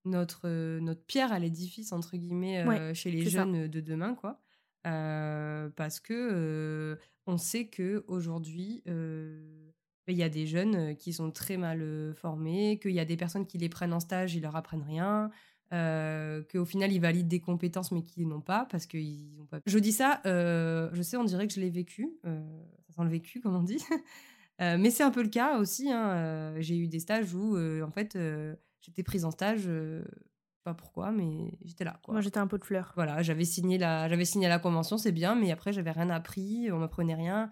notre, notre pierre à l'édifice, entre guillemets, chez les jeunes de demain, quoi. Parce que on sait que aujourd'hui il y a des jeunes qui sont très mal formés, qu'il y a des personnes qui les prennent en stage, ils leur apprennent rien, qu'au final ils valident des compétences mais qu'ils n'ont pas parce qu'ils n'ont pas. Je dis ça, je sais, on dirait que je l'ai vécu, ça sent le vécu comme on dit, mais c'est un peu le cas aussi. Hein, j'ai eu des stages où, en fait, j'étais prise en stage, pas pourquoi, mais j'étais là. Quoi. Moi, j'étais un peu de fleur. Voilà, j'avais signé la, j'avais signé la convention, c'est bien, mais après, j'avais rien appris, on m'apprenait rien.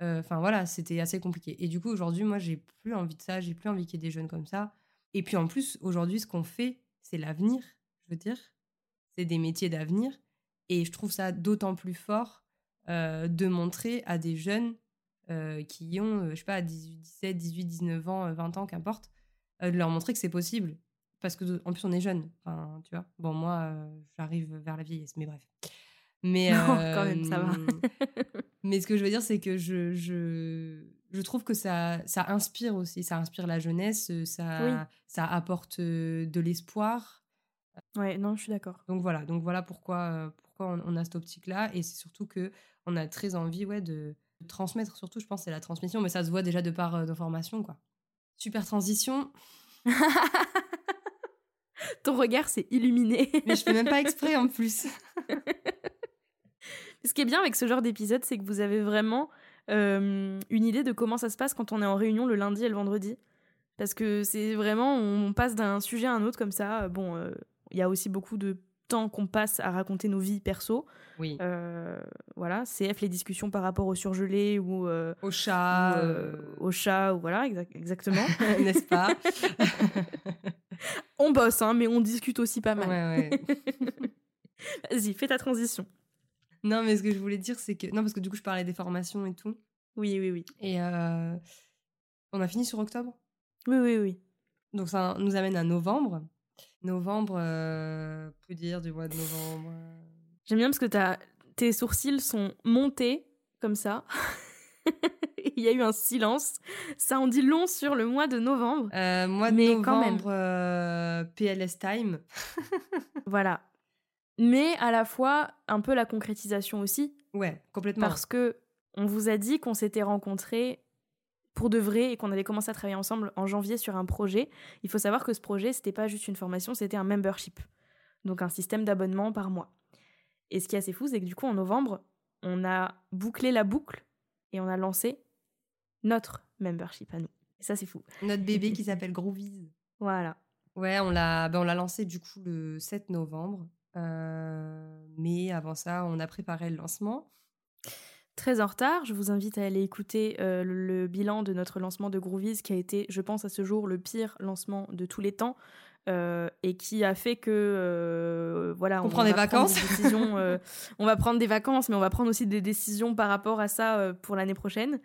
Enfin voilà, c'était assez compliqué. Et du coup, aujourd'hui, moi, j'ai plus envie de ça, j'ai plus envie qu'il y ait des jeunes comme ça. Et puis en plus, aujourd'hui, ce qu'on fait, c'est l'avenir, je veux dire. C'est des métiers d'avenir. Et je trouve ça d'autant plus fort de montrer à des jeunes euh, qui ont, euh, je sais pas, 18, 17, 18, 19 ans, 20 euh, ans, qu'importe, de leur montrer que c'est possible. Parce que en plus, on est jeune. Enfin, tu vois. Bon, moi, j'arrive vers la vieillesse, mais bref. Mais non, quand même, ça va. mais ce que je veux dire, c'est que je, je, je, trouve que ça, ça inspire aussi. Ça inspire la jeunesse, ça, ça apporte de l'espoir. Ouais, non, je suis d'accord. Donc voilà, donc voilà pourquoi, pourquoi on, on a cette optique-là. Et c'est surtout que on a très envie ouais, de, transmettre surtout, je pense, c'est la transmission, mais ça se voit déjà de par euh, nos formations, quoi. Super transition. Ton regard s'est illuminé. mais je fais même pas exprès en plus. ce qui est bien avec ce genre d'épisode, c'est que vous avez vraiment euh, une idée de comment ça se passe quand on est en réunion le lundi et le vendredi. Parce que c'est vraiment, on passe d'un sujet à un autre comme ça. Bon, euh, il y a aussi beaucoup de temps qu'on passe à raconter nos vies perso. Oui. Euh, voilà, CF les discussions par rapport au surgelé ou euh, au chat, euh, au chat ou voilà, exactement, n'est-ce pas? On bosse, hein, mais on discute aussi pas mal. Ouais, ouais. Vas-y, fais ta transition. Non, mais ce que je voulais dire, c'est que non, parce que du coup, je parlais des formations et tout. Oui, oui, oui. Et on a fini sur octobre? Oui, oui, oui. Donc ça nous amène à novembre. Novembre, euh, peut dire du mois de novembre. Euh. J'aime bien parce que as, tes sourcils sont montés comme ça. Il y a eu un silence. Ça en dit long sur le mois de novembre. Euh, mois de mais novembre, quand même. Euh, PLS time. voilà. Mais à la fois un peu la concrétisation aussi. Ouais, complètement. Parce que on vous a dit qu'on s'était rencontrés pour de vrai et qu'on allait commencer à travailler ensemble en janvier sur un projet. Il faut savoir que ce projet, c'était pas juste une formation, c'était un membership. Donc un système d'abonnement par mois. Et ce qui est assez fou, c'est que du coup, en novembre, on a bouclé la boucle et on a lancé notre membership à nous. Et ça, c'est fou. Notre bébé qui s'appelle Groovies. Voilà. Ouais, on l'a ben, on lancé du coup le 7 novembre. Euh, mais avant ça, on a préparé le lancement. Très en retard. Je vous invite à aller écouter euh, le, le bilan de notre lancement de Groovies, qui a été, je pense, à ce jour le pire lancement de tous les temps. euh, et qui a fait que euh, voilà On prend des vacances. des euh, on va prendre des vacances mais on va prendre aussi des décisions par rapport à ça pour l'année prochaine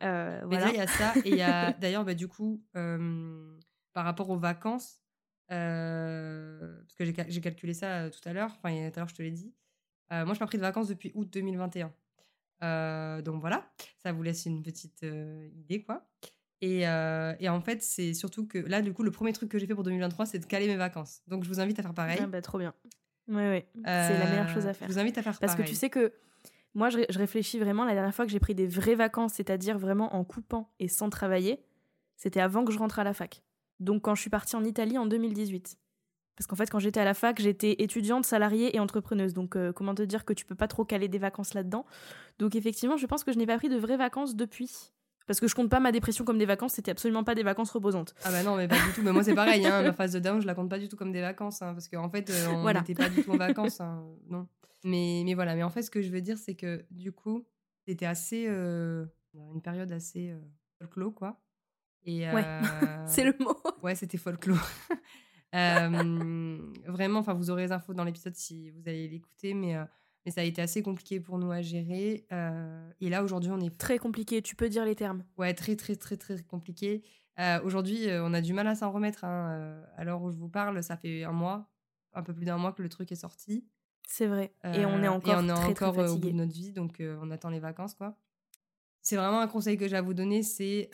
voilà. il y a ça. Et il y a d'ailleurs, bah, du coup, par rapport aux vacances, parce que j'ai cal- j'ai calculé ça tout à l'heure, enfin, tout à l'heure, je te l'ai dit. Moi, je n'ai pas pris de vacances depuis août 2021. Euh, donc voilà, ça vous laisse une petite euh, idée, quoi. Et, euh, et en fait, c'est surtout que là, du coup, le premier truc que j'ai fait pour 2023, c'est de caler mes vacances. Donc, je vous invite à faire pareil. Ah bah, trop bien ouais, ouais. c'est la meilleure chose à faire Je vous invite à faire Parce que tu sais que moi, je, je réfléchis vraiment, la dernière fois que j'ai pris des vraies vacances, c'est-à-dire vraiment en coupant et sans travailler, c'était avant que je rentre à la fac. Donc quand je suis partie en Italie en 2018. Parce qu'en fait, quand j'étais à la fac, j'étais étudiante, salariée et entrepreneuse. Donc euh, comment te dire que tu peux pas trop caler des vacances là-dedans? Donc effectivement, je pense que je n'ai pas pris de vraies vacances depuis. Parce que je compte pas ma dépression comme des vacances, c'était absolument pas des vacances reposantes. Ah bah non, mais pas du tout. Mais moi, c'est pareil. Hein, ma phase de down, je la compte pas du tout comme des vacances. hein, parce qu'en fait, euh, on Voilà. n'était pas du tout en vacances. hein, non. Mais, mais voilà. Mais en fait, ce que je veux dire, c'est que du coup, c'était assez. euh, une période assez folklore, quoi. Et, Ouais. C'est le mot. Ouais, c'était folklore. Vraiment, enfin, vous aurez les infos dans l'épisode si vous allez l'écouter, mais, mais ça a été assez compliqué pour nous à gérer. euh, et là, aujourd'hui, on est Très compliqué, tu peux dire les termes. Ouais, très, très, très, très compliqué. Euh, Aujourd'hui, euh, on a du mal à s'en remettre. Hein. À l'heure où je vous parle, ça fait un mois, un peu plus d'un mois que le truc est sorti. C'est vrai. et on est encore et on est très, encore très au bout de notre vie, donc on attend les vacances, quoi. C'est vraiment un conseil que j'ai à vous donner, c'est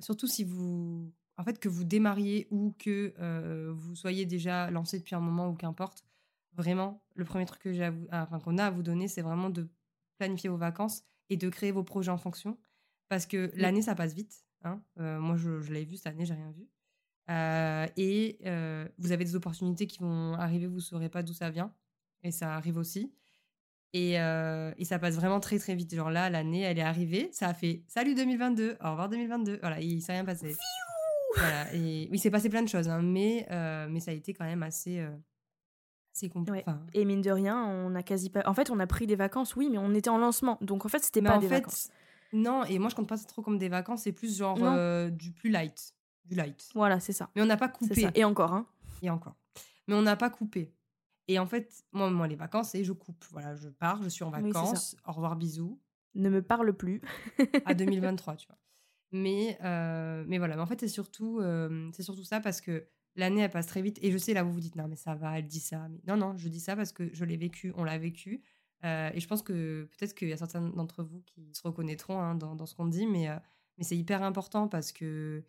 surtout si vous, en fait, que vous démarriez ou que euh, vous soyez déjà lancé depuis un moment ou qu'importe. Vraiment, le premier truc que j'ai à vous, ah, enfin, qu'on a à vous donner, c'est vraiment de planifier vos vacances et de créer vos projets en fonction, parce que l'année ça passe vite. hein. Euh, moi, je, je l'ai vu cette année, j'ai rien vu. Euh, et euh, vous avez des opportunités qui vont arriver, vous saurez pas d'où ça vient, et ça arrive aussi. Et, euh, et ça passe vraiment très très vite. Genre là, l'année, elle est arrivée, ça a fait salut 2022, au revoir 2022. Voilà, il s'est rien passé. Voilà, et oui, c'est passé plein de choses, hein, mais, euh, mais ça a été quand même assez, euh, assez compliqué. Ouais. Et mine de rien, on a quasi pas. En fait, on a pris des vacances, oui, mais on était en lancement. Donc en fait, c'était pas en des fait, vacances. non, et moi je compte pas ça trop comme des vacances, c'est plus genre euh, du plus light. Du light. Voilà, c'est ça. Mais on n'a pas coupé. Et encore, hein. Et encore. Mais on n'a pas coupé. Et en fait, moi, moi, les vacances, c'est je coupe. Voilà, je pars, je suis en Oui, vacances. au revoir, bisous. Ne me parle plus. à 2023, tu vois. Mais, euh, mais voilà, mais en fait, c'est surtout, euh, c'est surtout ça parce que l'année, elle passe très vite. Et je sais, là, vous vous dites, non, mais ça va, elle dit ça. Mais non, non, je dis ça parce que je l'ai vécu, on l'a vécu. Euh, et je pense que peut-être qu'il y a certains d'entre vous qui se reconnaîtront hein, dans, dans ce qu'on dit, mais, mais c'est hyper important parce que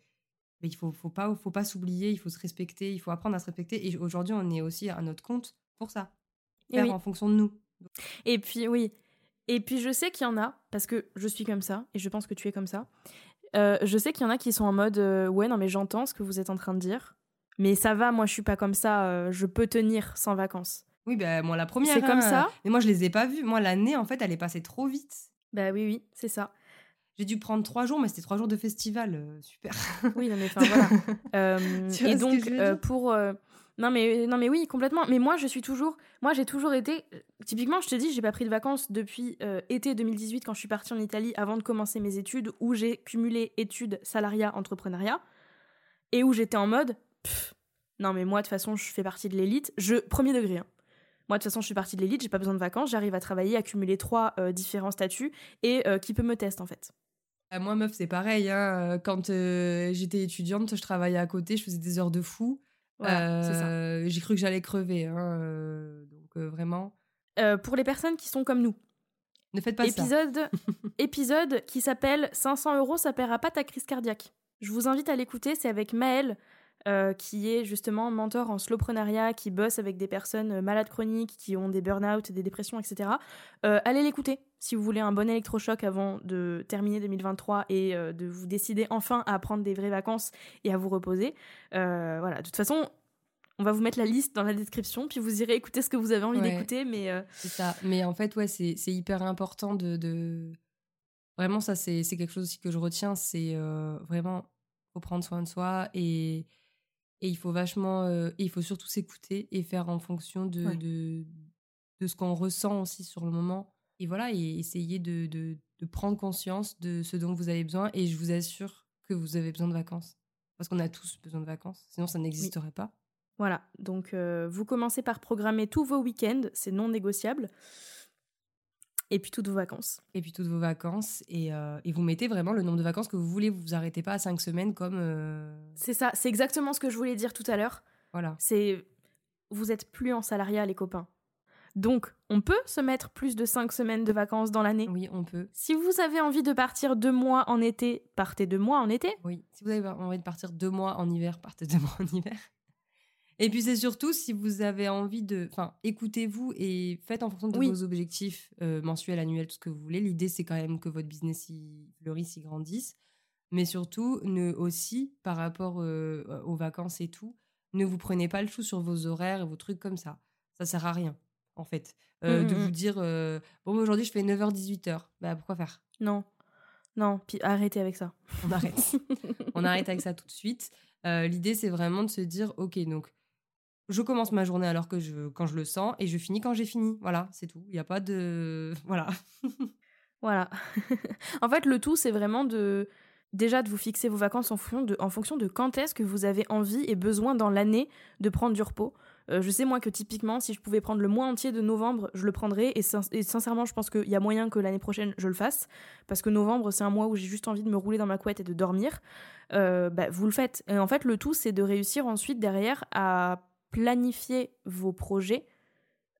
mais il faut, faut pas, faut pas s'oublier, il faut se respecter, il faut apprendre à se respecter. Et aujourd'hui, on est aussi à notre compte pour ça. Et Faire oui. en fonction de nous. Et puis, oui. Et puis, je sais qu'il y en a, parce que je suis comme ça, et je pense que tu es comme ça. Euh, je sais qu'il y en a qui sont en mode euh, Ouais, non, mais j'entends ce que vous êtes en train de dire. Mais ça va, moi, je suis pas comme ça. euh, je peux tenir sans vacances. Oui, ben moi, la première. C'est comme hein, ça. Mais moi, je les ai pas vus. Moi, l'année, en fait, elle est passée trop vite. Bah oui, oui, c'est ça. J'ai dû prendre trois jours, mais c'était trois jours de festival. super. Oui, non, mais enfin, voilà. Et donc pour non mais non mais oui complètement mais moi je suis toujours moi j'ai toujours été typiquement je te dis j'ai pas pris de vacances depuis euh, été 2018 quand je suis partie en Italie avant de commencer mes études où j'ai cumulé études salariat entrepreneuriat et où j'étais en mode pff, non mais moi de toute façon je fais partie de l'élite je premier degré hein. moi de toute façon je suis partie de l'élite j'ai pas besoin de vacances j'arrive à travailler à cumuler trois euh, différents statuts et euh, qui peut me tester en fait Euh, moi, meuf, c'est pareil. hein, euh, Quand euh, j'étais étudiante, je travaillais à côté, je faisais des heures de fou. Voilà Euh, J'ai cru que j'allais crever. hein, euh, donc, euh, vraiment, Euh, pour les personnes qui sont comme nous ne faites pas ça. épisode qui s'appelle 500 euros, ça paiera pas ta crise cardiaque. Je vous invite à l'écouter, c'est avec Maëlle, euh, qui est justement mentor en slowprenariat, qui bosse avec des personnes euh, malades chroniques, qui ont des burn-out, des dépressions, etc. Euh, allez l'écouter si vous voulez un bon électrochoc avant de terminer 2023 et euh, de vous décider enfin à prendre des vraies vacances et à vous reposer. Voilà, de toute façon, on va vous mettre la liste dans la description, puis vous irez écouter ce que vous avez envie Ouais. d'écouter, mais euh, C'est ça. Mais en fait, ouais, c'est hyper important de, de... Vraiment, ça, c'est c'est quelque chose aussi que je retiens. C'est euh, vraiment, faut prendre soin de soi et, et il faut vachement... euh, et il faut surtout s'écouter et faire en fonction de, Ouais. de, de ce qu'on ressent aussi sur le moment. et voilà, et essayer de, de, de prendre conscience de ce dont vous avez besoin. Et je vous assure que vous avez besoin de vacances. Parce qu'on a tous besoin de vacances, sinon ça n'existerait pas. Voilà, donc euh, vous commencez par programmer tous vos week-ends, c'est non négociable. Et puis toutes vos vacances. Et puis toutes vos vacances. Et, euh, et, vous mettez vraiment le nombre de vacances que vous voulez. Vous vous arrêtez pas à cinq semaines comme. euh, C'est ça, c'est exactement ce que je voulais dire tout à l'heure. Voilà. C'est. Vous êtes plus en salariat, les copains. Donc, on peut se mettre plus de cinq semaines de vacances dans l'année. Oui, on peut. Si vous avez envie de partir deux mois en été, partez deux mois en été. Oui. Si vous avez envie de partir deux mois en hiver, partez deux mois en hiver. Et puis c'est surtout si vous avez envie de... Enfin, écoutez-vous et faites en fonction de Oui. vos objectifs euh, mensuels, annuels, tout ce que vous voulez. L'idée, c'est quand même que votre business y fleurisse, y grandisse. Mais surtout, ne aussi, par rapport euh, aux vacances et tout, ne vous prenez pas le chou sur vos horaires et vos trucs comme ça. Ça sert à rien, en fait. Euh, Mm, de mm, vous mm. dire, euh, bon, aujourd'hui, je fais 9h-18h. Bah, pourquoi faire? Non. Non, puis arrêtez avec ça. On arrête. on arrête avec ça tout de suite. Euh, L'idée, c'est vraiment de se dire, ok, donc je commence ma journée alors que je, quand je le sens et je finis quand j'ai fini. Voilà, c'est tout. Il n'y a pas de, voilà. Voilà. en fait, le tout, c'est vraiment de déjà de vous fixer vos vacances en fonction de, en fonction de quand est-ce que vous avez envie et besoin dans l'année de prendre du repos. Euh, je sais moi que typiquement, si je pouvais prendre le mois entier de novembre, je le prendrais. Et, sin- et sincèrement, je pense qu'il y a moyen que l'année prochaine, je le fasse. Parce que novembre, c'est un mois où j'ai juste envie de me rouler dans ma couette et de dormir. Euh, bah, vous le faites. Et en fait, le tout, c'est de réussir ensuite derrière à planifier vos projets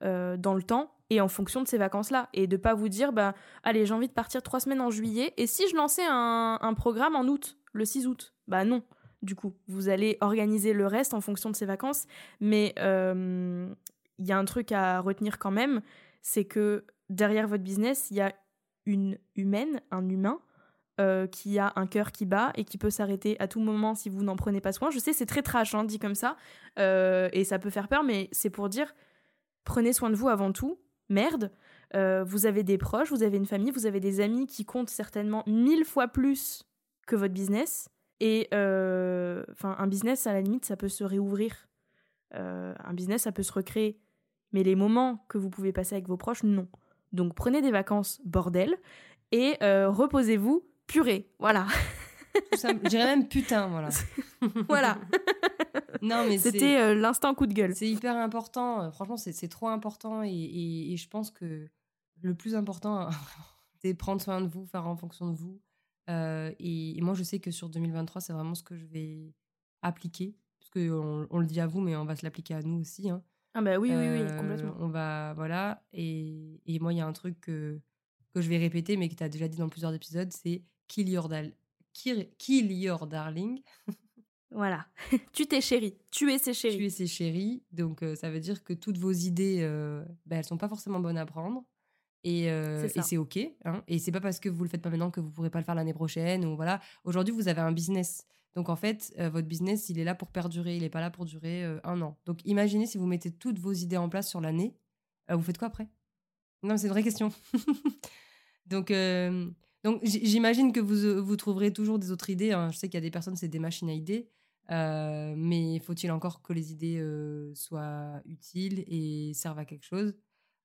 euh, dans le temps et en fonction de ces vacances-là. Et de pas vous dire, bah, allez, j'ai envie de partir trois semaines en juillet. Et si je lançais un, programme en août, le 6 août? Bah non. Du coup, vous allez organiser le reste en fonction de ces vacances. Mais euh, il y a un truc à retenir quand même, c'est que derrière votre business, il y a une humaine, un humain, euh, qui a un cœur qui bat et qui peut s'arrêter à tout moment si vous n'en prenez pas soin. Je sais, c'est très trash, hein, dit comme ça, euh, et ça peut faire peur, mais c'est pour dire, prenez soin de vous avant tout. Merde, euh, vous avez des proches, vous avez une famille, vous avez des amis qui comptent certainement mille fois plus que votre business. Et enfin, un business, à la limite, ça peut se réouvrir. Un business, ça peut se recréer. Mais les moments que vous pouvez passer avec vos proches, non. Donc prenez des vacances, bordel, et reposez-vous, purée. Voilà. Je dirais même putain, voilà. voilà. non, mais C'était euh, l'instant coup de gueule. C'est hyper important. euh, Franchement, c'est trop important. Et, et- et je pense que le plus important, c'est prendre soin de vous, faire en fonction de vous. Euh, et, et moi, je sais que sur 2023, c'est vraiment ce que je vais appliquer. Parce qu'on on le dit à vous, mais on va se l'appliquer à nous aussi. hein. Ah bah oui, oui, oui, complètement. On va, voilà. Et, et moi, il y a un truc que, que je vais répéter, mais que tu as déjà dit dans plusieurs épisodes, c'est kill your, dal- kill, kill your darling. Voilà. tu t'es chérie. Tu es ses chéris. tuer ses chéris. Donc, euh, ça veut dire que toutes vos idées, euh, bah, elles sont pas forcément bonnes à prendre. Et, euh, C'est OK. Hein. Et c'est pas parce que vous le faites pas maintenant que vous pourrez pas le faire l'année prochaine. Ou voilà. Aujourd'hui, vous avez un business. Donc, en fait, euh, votre business, il est là pour perdurer. Il est pas là pour durer un an. Donc, imaginez si vous mettez toutes vos idées en place sur l'année. vous faites quoi après? Non, c'est une vraie question. donc, donc j'imagine que vous, euh, vous trouverez toujours des autres idées. hein. Je sais qu'il y a des personnes, c'est des machines à idées. Euh, mais faut-il encore que les idées euh, soient utiles et servent à quelque chose?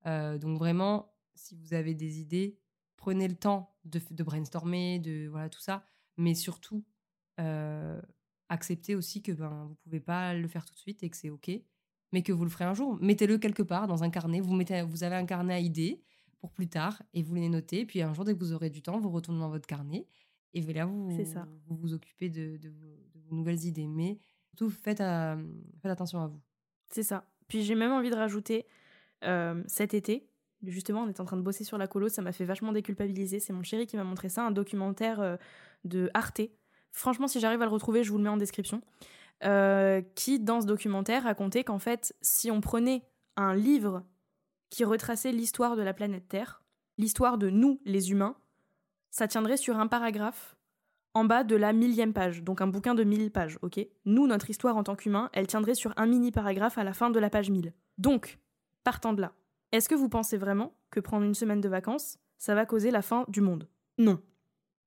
Donc vraiment, si vous avez des idées, prenez le temps de, brainstormer, de voilà tout ça, mais surtout acceptez aussi que ben vous pouvez pas le faire tout de suite et que c'est ok, mais que vous le ferez un jour. Mettez-le quelque part dans un carnet. Vous mettez, vous avez un carnet à idées pour plus tard et vous les notez. Puis un jour, dès que vous aurez du temps, vous retournez dans votre carnet et là vous ça. vous, vous occupez de, de vos, de vos nouvelles idées. Mais surtout faites, à- faites attention à vous. C'est ça. Puis j'ai même envie de rajouter euh, cet été, justement, on est en train de bosser sur la colo, ça m'a fait vachement déculpabiliser. C'est mon chéri qui m'a montré ça, un documentaire euh, de Arte. Franchement, si j'arrive à le retrouver, je vous le mets en description. Euh, qui, dans ce documentaire, racontait qu'en fait, si on prenait un livre qui retraçait l'histoire de la planète Terre, l'histoire de nous, les humains, ça tiendrait sur un paragraphe en bas de la millième page, donc un bouquin de 1000 pages, ok? Nous, notre histoire en tant qu'humains, elle tiendrait sur un mini paragraphe à la fin de la page 1000. Donc, partant de là, est-ce que vous pensez vraiment que prendre une semaine de vacances, ça va causer la fin du monde? Non.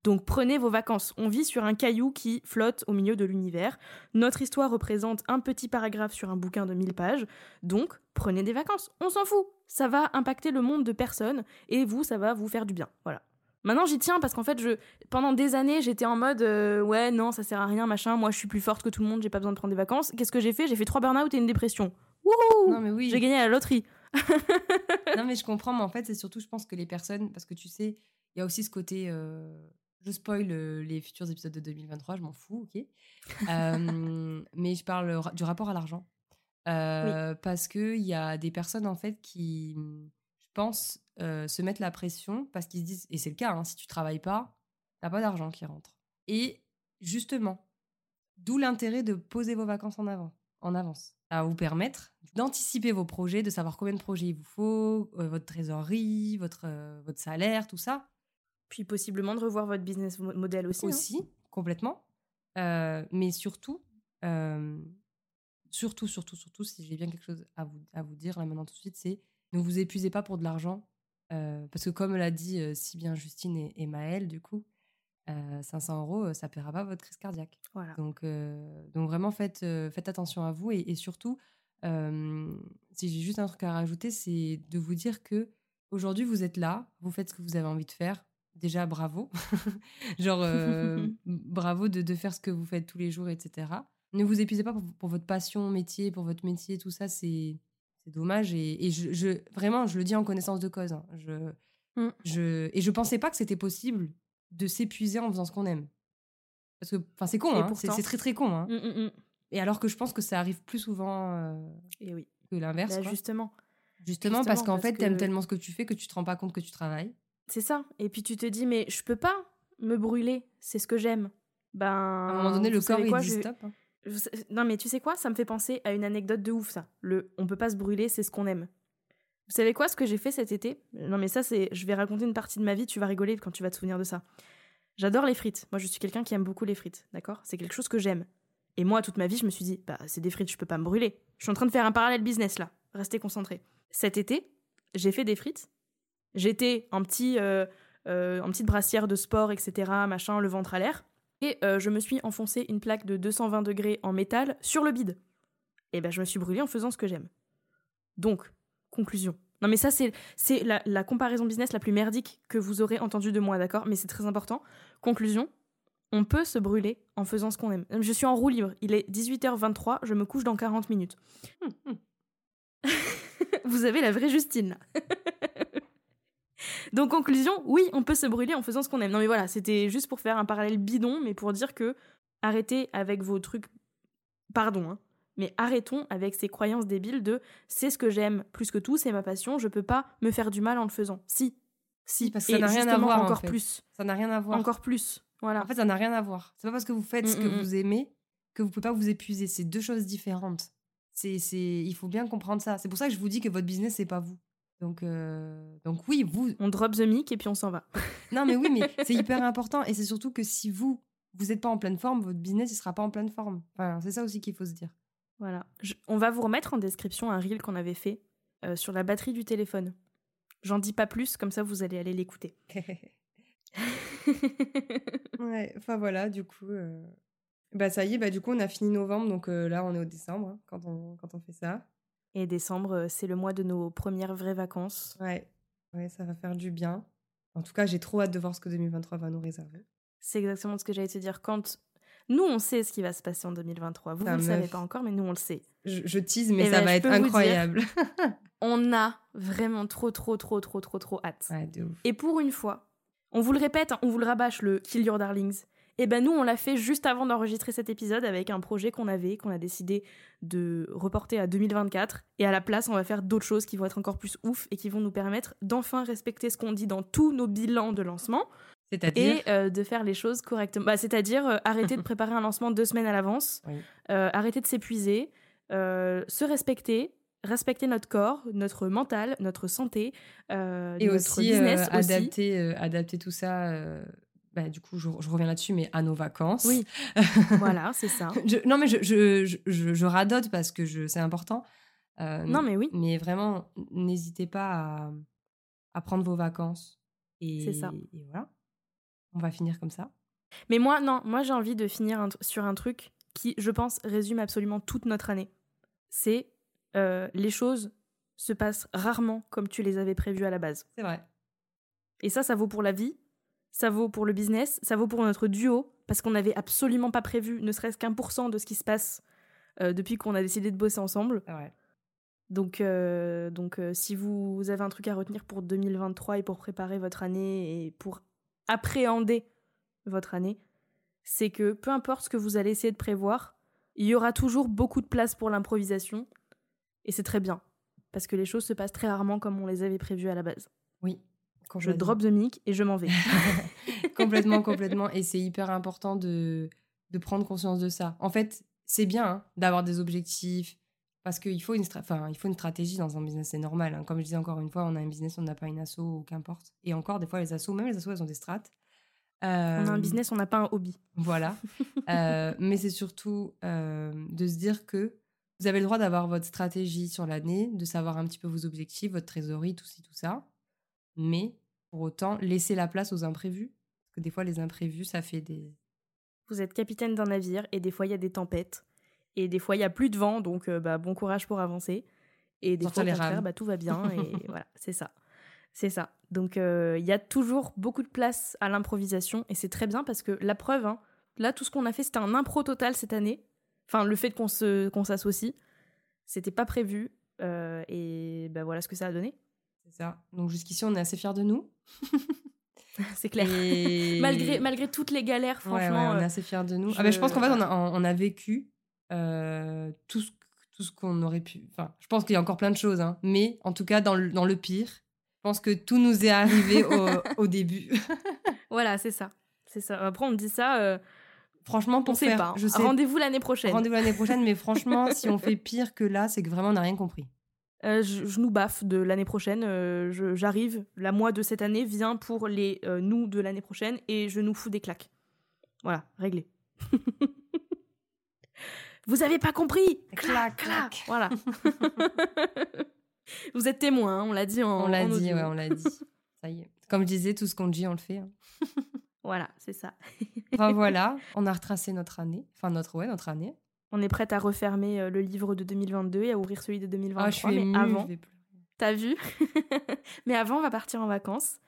Donc prenez vos vacances. On vit sur un caillou qui flotte au milieu de l'univers. Notre histoire représente un petit paragraphe sur un bouquin de 1000 pages. Donc prenez des vacances. On s'en fout. Ça va impacter le monde de personne et vous, ça va vous faire du bien. Voilà. Maintenant, j'y tiens parce qu'en fait, je, pendant des années, j'étais en mode euh, ouais, non, ça sert à rien, machin. Moi, je suis plus forte que tout le monde, j'ai pas besoin de prendre des vacances. Qu'est-ce que j'ai fait? J'ai fait trois burn-out et une dépression. Wouhou Non, mais oui. J'ai gagné à la loterie. non, mais je comprends, mais en fait, c'est surtout, je pense que les personnes, parce que tu sais, il y a aussi ce côté. euh, je spoil euh, les futurs épisodes de 2023, je m'en fous, ok. Mais je parle du rapport à l'argent. Euh, Parce qu'il y a des personnes, en fait, qui, je pense, euh, se mettent la pression parce qu'ils se disent, et c'est le cas, hein, si tu travailles pas, t'as pas d'argent qui rentre. Et justement, d'où l'intérêt de poser vos vacances en avant, en avance. Ça va vous permettre d'anticiper vos projets, de savoir combien de projets il vous faut, euh, votre trésorerie, votre, votre salaire, tout ça. Puis possiblement de revoir votre business mo- model aussi. hein. Aussi, complètement. Euh, mais surtout, euh, surtout, surtout, surtout, si j'ai bien quelque chose à vous, à vous dire là maintenant tout de suite, c'est ne vous épuisez pas pour de l'argent. euh, parce que comme l'a dit euh, si bien Justine et, et Maëlle, du coup, euh, 500 euros, euh, ça ne paiera pas votre crise cardiaque. Voilà. Donc, donc vraiment, faites, faites attention à vous. Et, et surtout, si j'ai juste un truc à rajouter, c'est de vous dire que aujourd'hui, vous êtes là, vous faites ce que vous avez envie de faire. Déjà, bravo. Genre, bravo de, de faire ce que vous faites tous les jours, etc. Ne vous épuisez pas pour, pour votre passion, métier, pour votre métier, tout ça, c'est c'est dommage. Et, et je, je- vraiment, je le dis en connaissance de cause. hein. Je, Mm. je, et je pensais pas que c'était possible de s'épuiser en faisant ce qu'on aime. Parce que, enfin, c'est con, hein, c'est pourtant. c'est très très con. hein. Mm, mm, mm. Et alors que je pense que ça arrive plus souvent euh, Et oui. que l'inverse. Bah, quoi. justement. justement, parce qu'en fait, t'aimes que- tellement ce que tu fais que tu te rends pas compte que tu travailles. C'est ça. Et puis tu te dis, mais je peux pas me brûler. C'est ce que j'aime. Ben. À un moment donné, le vous corps, savez il quoi, dit je- stop. hein. Non, mais tu sais quoi? Ça me fait penser à une anecdote de ouf, ça. Le on peut pas se brûler, c'est ce qu'on aime. Vous savez quoi, ce que j'ai fait cet été? Non, mais ça, c'est. Je vais raconter une partie de ma vie, tu vas rigoler quand tu vas te souvenir de ça. J'adore les frites. Moi, je suis quelqu'un qui aime beaucoup les frites, d'accord? C'est quelque chose que j'aime. Et moi, toute ma vie, je me suis dit, bah, c'est des frites, je peux pas me brûler. Je suis en train de faire un parallèle business là. Restez concentrés. Cet été, j'ai fait des frites. J'étais en petit, euh, euh, en petite brassière de sport, etc., machin, le ventre à l'air. Et euh, je me suis enfoncé une plaque de 220 degrés en métal sur le bide. Et ben, je me suis brûlée en faisant ce que j'aime. Donc, conclusion. Non, mais ça, c'est c'est la, la comparaison business la plus merdique que vous aurez entendue de moi, d'accord? Mais c'est très important. Conclusion. On peut se brûler en faisant ce qu'on aime. Je suis en roue libre. Il est 18h23. Je me couche dans 40 minutes. vous avez la vraie Justine, là. Donc, conclusion, oui, on peut se brûler en faisant ce qu'on aime. Non, mais voilà, c'était juste pour faire un parallèle bidon, mais pour dire que arrêtez avec vos trucs. Pardon, hein, mais arrêtons avec ces croyances débiles de c'est ce que j'aime plus que tout, c'est ma passion, je peux pas me faire du mal en le faisant. Si. Si, parce que ça n'a rien à voir, en Encore fait. plus. Ça n'a rien à voir. Encore plus. Voilà. En fait, ça n'a rien à voir. C'est pas parce que vous faites ce que Mm, mm, mm. vous aimez que vous pouvez pas vous épuiser. C'est deux choses différentes. C'est, c'est, il faut bien comprendre ça. C'est pour ça que je vous dis que votre business c'est pas vous. Donc, euh, donc oui, vous. On drop the mic et puis on s'en va. Non, mais oui, mais c'est hyper important. Et c'est surtout que si vous vous n'êtes pas en pleine forme, votre business il sera pas en pleine forme. Enfin, c'est ça aussi qu'il faut se dire. Voilà. Je- on va vous remettre en description un reel qu'on avait fait euh, sur la batterie du téléphone. J'en dis pas plus, comme ça vous allez aller l'écouter. ouais. Enfin voilà, du coup. euh, Bah ça y est, bah du coup on a fini novembre, donc là on est au décembre hein, quand on quand on fait ça. Et décembre, euh, c'est le mois de nos premières vraies vacances. Ouais, ouais, ça va faire du bien. En tout cas, j'ai trop hâte de voir ce que 2023 va nous réserver. C'est exactement ce que j'allais te dire. Quand nous, on sait ce qui va se passer en 2023. Vous, vous le savez pas encore, mais nous, on le sait. Je, je tease, mais Eh ça ben, va être dire- incroyable. On a vraiment trop, trop, trop, trop, trop, trop hâte. ouais, de ouf. Et pour une fois, on vous le répète, hein, on vous le rabâche, le Kill Your Darlings. Et ben nous, on l'a fait juste avant d'enregistrer cet épisode avec un projet qu'on avait, qu'on a décidé de reporter à 2024. Et à la place, on va faire d'autres choses qui vont être encore plus ouf et qui vont nous permettre d'enfin respecter ce qu'on dit dans tous nos bilans de lancement et euh, de faire les choses correctement. Bah, C'est-à-dire euh, arrêter de préparer un lancement deux semaines à l'avance, Oui. euh, arrêter de s'épuiser, se respecter, respecter notre corps, notre mental, notre santé, et notre aussi, business aussi. adapter, adapter tout ça. Bah, du coup, je, je reviens là-dessus, mais à nos vacances. Oui. voilà, c'est ça. Je- non, mais je, je, radote parce que c'est important. Euh, Non, mais oui. Mais vraiment, n'hésitez pas à, à prendre vos vacances. C'est ça. Et voilà. On va finir comme ça. Mais moi, non, moi j'ai envie de finir sur un truc qui, je pense, résume absolument toute notre année. C'est euh, les choses se passent rarement comme tu les avais prévues à la base. C'est vrai. Et ça, ça vaut pour la vie, ça vaut pour le business, ça vaut pour notre duo, parce qu'on n'avait absolument pas prévu ne serait-ce qu'un pour cent de ce qui se passe euh, depuis qu'on a décidé de bosser ensemble. Ouais. Donc, euh, donc si vous avez un truc à retenir pour 2023 et pour préparer votre année et pour appréhender votre année, c'est que peu importe ce que vous allez essayer de prévoir, il y aura toujours beaucoup de place pour l'improvisation. Et c'est très bien. Parce que les choses se passent très rarement comme on les avait prévues à la base. Oui. Je drop the mic et je m'en vais. complètement, complètement. Et c'est hyper important de, de prendre conscience de ça. En fait, c'est bien hein, d'avoir des objectifs, parce qu'il faut, une il faut une stratégie dans un business, c'est normal. Hein. Comme je disais encore une fois, on a un business, on n'a pas une asso ou qu'importe. Et encore, des fois, les assos, même les assos, elles ont des strates. On a un euh, business, on n'a pas un hobby. Voilà. Euh, mais c'est surtout euh, de se dire que vous avez le droit d'avoir votre stratégie sur l'année, de savoir un petit peu vos objectifs, votre trésorerie, tout ci, tout ça. Mais pour autant, laissez la place aux imprévus? Parce que des fois, les imprévus, ça fait des. Vous êtes capitaine d'un navire et des fois, il y a des tempêtes. Et des fois, il y a plus de vent, donc bah, bon courage pour avancer. Et des fois, au bah, tout va bien. Et voilà, c'est ça. C'est ça. Donc euh, il y a toujours beaucoup de place à l'improvisation et c'est très bien parce que la preuve, hein, là tout ce qu'on a fait c'était un impro total cette année. Enfin le fait qu'on s'associe, c'était pas prévu euh, et ben voilà ce que ça a donné. C'est ça. Donc jusqu'ici on est assez fiers de nous. c'est clair. malgré malgré toutes les galères franchement. on est euh, assez fiers de nous. Je... Ah ben, je pense qu'en fait on a, on a vécu tout ce tout ce qu'on aurait pu. Enfin, je pense qu'il y a encore plein de choses, hein, mais en tout cas dans le, dans le pire, je pense que tout nous est arrivé au, début. voilà, c'est ça. C'est ça. Après, on dit ça. Euh, franchement, pour on faire, pas. Hein. Rendez-vous l'année prochaine. Rendez-vous l'année prochaine, mais franchement, si on fait pire que là, c'est que vraiment on n'a rien compris. Euh, je, nous baffe de l'année prochaine. Euh, j'arrive, la moi de cette année vient pour les nous de l'année prochaine et je nous fous des claques. Voilà, réglé. Vous avez pas compris Clac, clac. Voilà. Vous êtes témoin, hein, on l'a dit On l'a dit, ouais, on l'a dit. Ça y est. Comme je disais, tout ce qu'on dit, on le fait. Hein. voilà, c'est ça. enfin voilà, on a retracé notre année. Enfin, notre, ouais, notre année. On est prête à refermer euh, le livre de 2022 et à ouvrir celui de 2023. Ah, je suis mais avant, t'as vu? Mais avant, on va partir en vacances.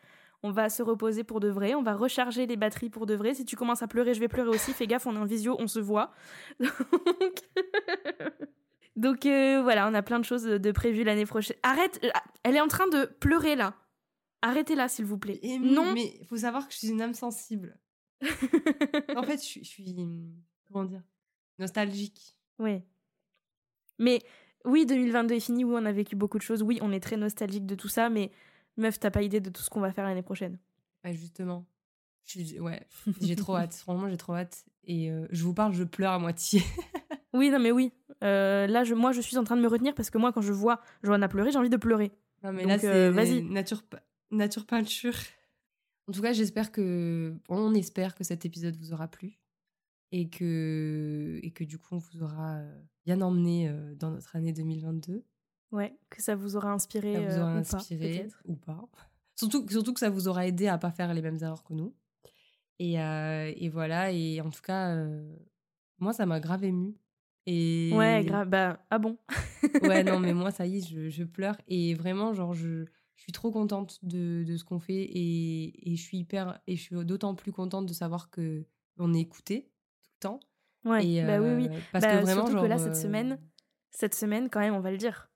On va se reposer pour de vrai. On va recharger les batteries pour de vrai. Si tu commences à pleurer, je vais pleurer aussi. Fais gaffe, on est en visio, on se voit. Donc euh, voilà, on a plein de choses de prévues l'année prochaine. Arrête, euh, elle est en train de pleurer là. Arrêtez-la, s'il vous plaît. non. Mais il faut savoir que je suis une âme sensible. en fait, je, suis. Comment dire? Nostalgique. Oui. Mais oui, 2022 est fini. Oui, on a vécu beaucoup de choses. Oui, on est très nostalgique de tout ça. Mais meuf, t'as pas idée de tout ce qu'on va faire l'année prochaine. Ouais, justement. ouais, j'ai trop hâte. Franchement, j'ai trop hâte. Et euh, je vous parle, je pleure à moitié. oui, non, mais oui. Euh, là, je, moi, je suis en train de me retenir parce que moi, quand je vois Johanna pleurer, j'ai envie de pleurer. Non, mais là, c'est euh, vas-y. Nature, nature peinture. En tout cas, j'espère que. On espère que cet épisode vous aura plu et que, et que du coup, on vous aura euh, bien emmené dans notre année 2022. Ouais, que ça vous aura inspiré. Ça vous aura inspiré ou pas. Surtout, surtout que ça vous aura aidé à pas faire les mêmes erreurs que nous. Et, et voilà, et en tout cas, moi, ça m'a grave ému et... Ouais, grave. Bah, ah bon? Ouais, non, mais moi, ça y est, je, je pleure. Et vraiment, genre, je, je suis trop contente de, de ce qu'on fait. Et, et, je suis hyper. Et je suis d'autant plus contente de savoir que on est écouté temps. Ouais, et, bah oui, oui. Euh, parce bah, que vraiment, surtout que là, cette semaine, euh, cette semaine, quand même, on va le dire.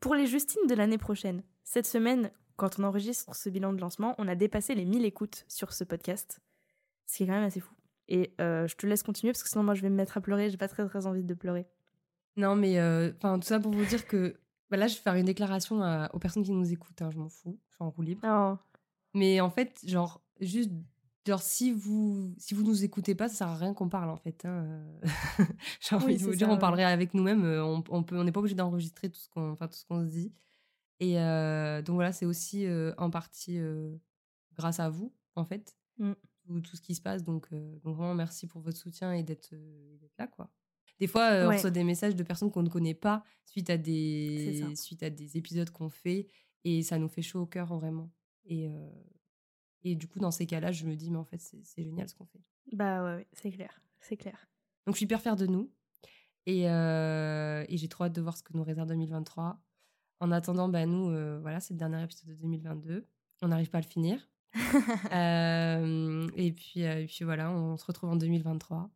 Pour les Justines de l'année prochaine, cette semaine, quand on enregistre ce bilan de lancement, on a dépassé les 1000 écoutes sur ce podcast. Ce qui est quand même assez fou. Et euh, je te laisse continuer parce que sinon, moi, je vais me mettre à pleurer. J'ai pas très, très envie de pleurer. Non, mais euh, enfin tout ça pour vous dire que bah là, je vais faire une déclaration aux personnes qui nous écoutent. Hein, je m'en fous. Je suis en roue libre. Oh. Mais en fait, genre, juste. Genre, si vous, si vous nous écoutez pas, ça sert à rien qu'on parle, en fait. Hein. J'ai envie de vous dire, on parlerait avec nous-mêmes. Euh, on, on peut, on n'est pas obligé d'enregistrer tout ce qu'on enfin, tout ce qu'on se dit. Et donc voilà, c'est aussi en partie grâce à vous, en fait. Mm tout, ce qui se passe. Donc, euh, donc vraiment, merci pour votre soutien et d'être euh, là, quoi. Des fois, euh, on reçoit des messages de personnes qu'on ne connaît pas suite à des, suite à des épisodes qu'on fait et ça nous fait chaud au cœur, vraiment. Et, Et du coup, dans ces cas-là, je me dis, mais en fait, c'est génial ce qu'on fait. Bah ouais, ouais c'est clair, c'est clair. Donc, je suis hyper fière de nous. Et, euh, et j'ai trop hâte de voir ce que nous réserve 2023. En attendant, bah, nous, euh, voilà, c'est le dernier épisode de 2022. On n'arrive pas à le finir. Euh, et, puis, et puis voilà, on se retrouve en 2023.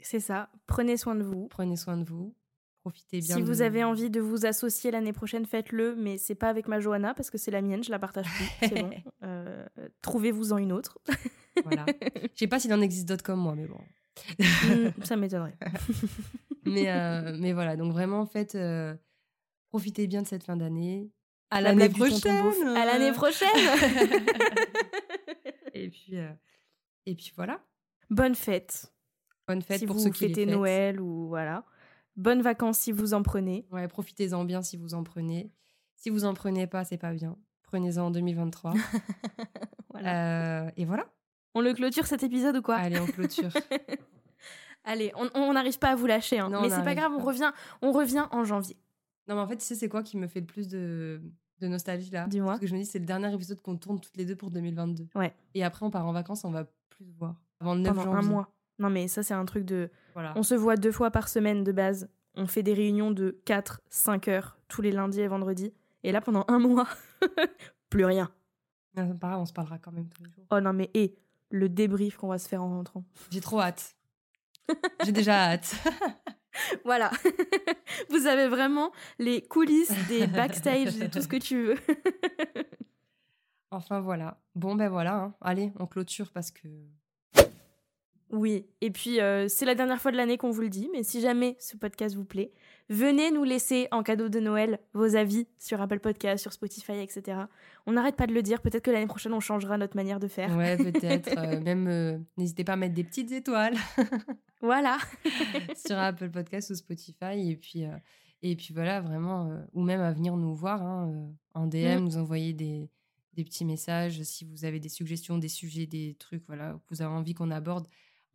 C'est ça. Prenez soin de vous. Prenez soin de vous. Profitez bien. Si vous avez envie de vous associer l'année prochaine, faites-le, mais c'est pas avec ma Johanna parce que c'est la mienne, je la partage plus. C'est bon. Euh, trouvez-vous en une autre. voilà. Je sais pas s'il en existe d'autres comme moi, mais bon. Mm, ça m'étonnerait. mais, euh, mais voilà, donc vraiment, en fait, euh, profitez bien de cette fin d'année. À l'année prochaine. À l'année prochaine. et puis, et puis voilà. Bonne fête. Bonne fête si pour vous ceux qui fêtez Noël ou voilà. Bonnes vacances si vous en prenez. Ouais, profitez-en bien si vous en prenez. Si vous en prenez pas, c'est pas bien. Prenez-en en 2023. voilà. Euh, et voilà. On le clôture cet épisode ou quoi? Allez, on clôture. Allez, on n'arrive pas à vous lâcher, hein. mais c'est pas grave, on revient, on revient en janvier. Non, mais en fait, tu sais, c'est quoi qui me fait le plus de, de nostalgie là? Dis-moi. Parce que je me dis, c'est le dernier épisode qu'on tourne toutes les deux pour 2022. Ouais. Et après, on part en vacances, on va plus se voir. Avant le 9 Pendant janvier. un mois. Non, mais ça, c'est un truc de. Voilà. On se voit deux fois par semaine de base. On fait des réunions de 4, 5 heures tous les lundis et vendredis. Et là, pendant un mois, plus rien. Non, pas grave, on se parlera quand même tous les jours. Oh non, mais et le débrief qu'on va se faire en rentrant. J'ai trop hâte. J'ai déjà hâte. voilà. Vous avez vraiment les coulisses des backstage et tout ce que tu veux. enfin voilà. Bon ben voilà. Hein. Allez, on clôture parce que oui, et puis euh, c'est la dernière fois de l'année qu'on vous le dit, mais si jamais ce podcast vous plaît, venez nous laisser en cadeau de Noël vos avis sur Apple Podcast, sur Spotify, etc. On n'arrête pas de le dire, peut-être que l'année prochaine on changera notre manière de faire. Ouais, peut-être. euh, même, euh, n'hésitez pas à mettre des petites étoiles. voilà. sur Apple Podcast ou Spotify, et puis, et puis voilà, vraiment, ou même à venir nous voir hein, en DM, mm. nous envoyer des, des petits messages si vous avez des suggestions, des sujets, des trucs, voilà, que vous avez envie qu'on aborde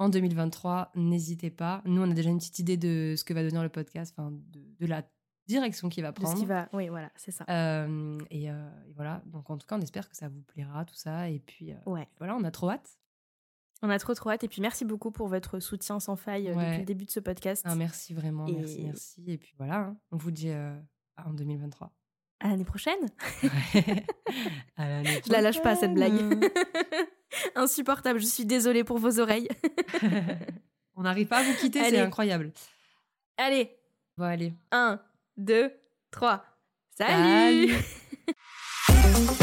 en 2023, n'hésitez pas. Nous, on a déjà une petite idée de ce que va devenir le podcast, enfin, de, de, la direction qu'il va prendre. De ce qui va, oui, voilà, c'est ça. Euh, et, euh, et, voilà, donc en tout cas, on espère que ça vous plaira, tout ça. Et puis, euh, ouais. voilà, on a trop hâte. On a trop, trop hâte. Et puis, merci beaucoup pour votre soutien sans faille ouais. depuis le début de ce podcast. Ah, merci vraiment, et... merci, merci. Et puis voilà, hein, on vous dit en 2023. À l'année prochaine. Ouais. à l'année prochaine. Je la lâche pas, cette blague. Insupportable, je suis désolée pour vos oreilles. On n'arrive pas à vous quitter, c'est incroyable. Allez. Bon, allez. 1, 2, 3. Salut, Salut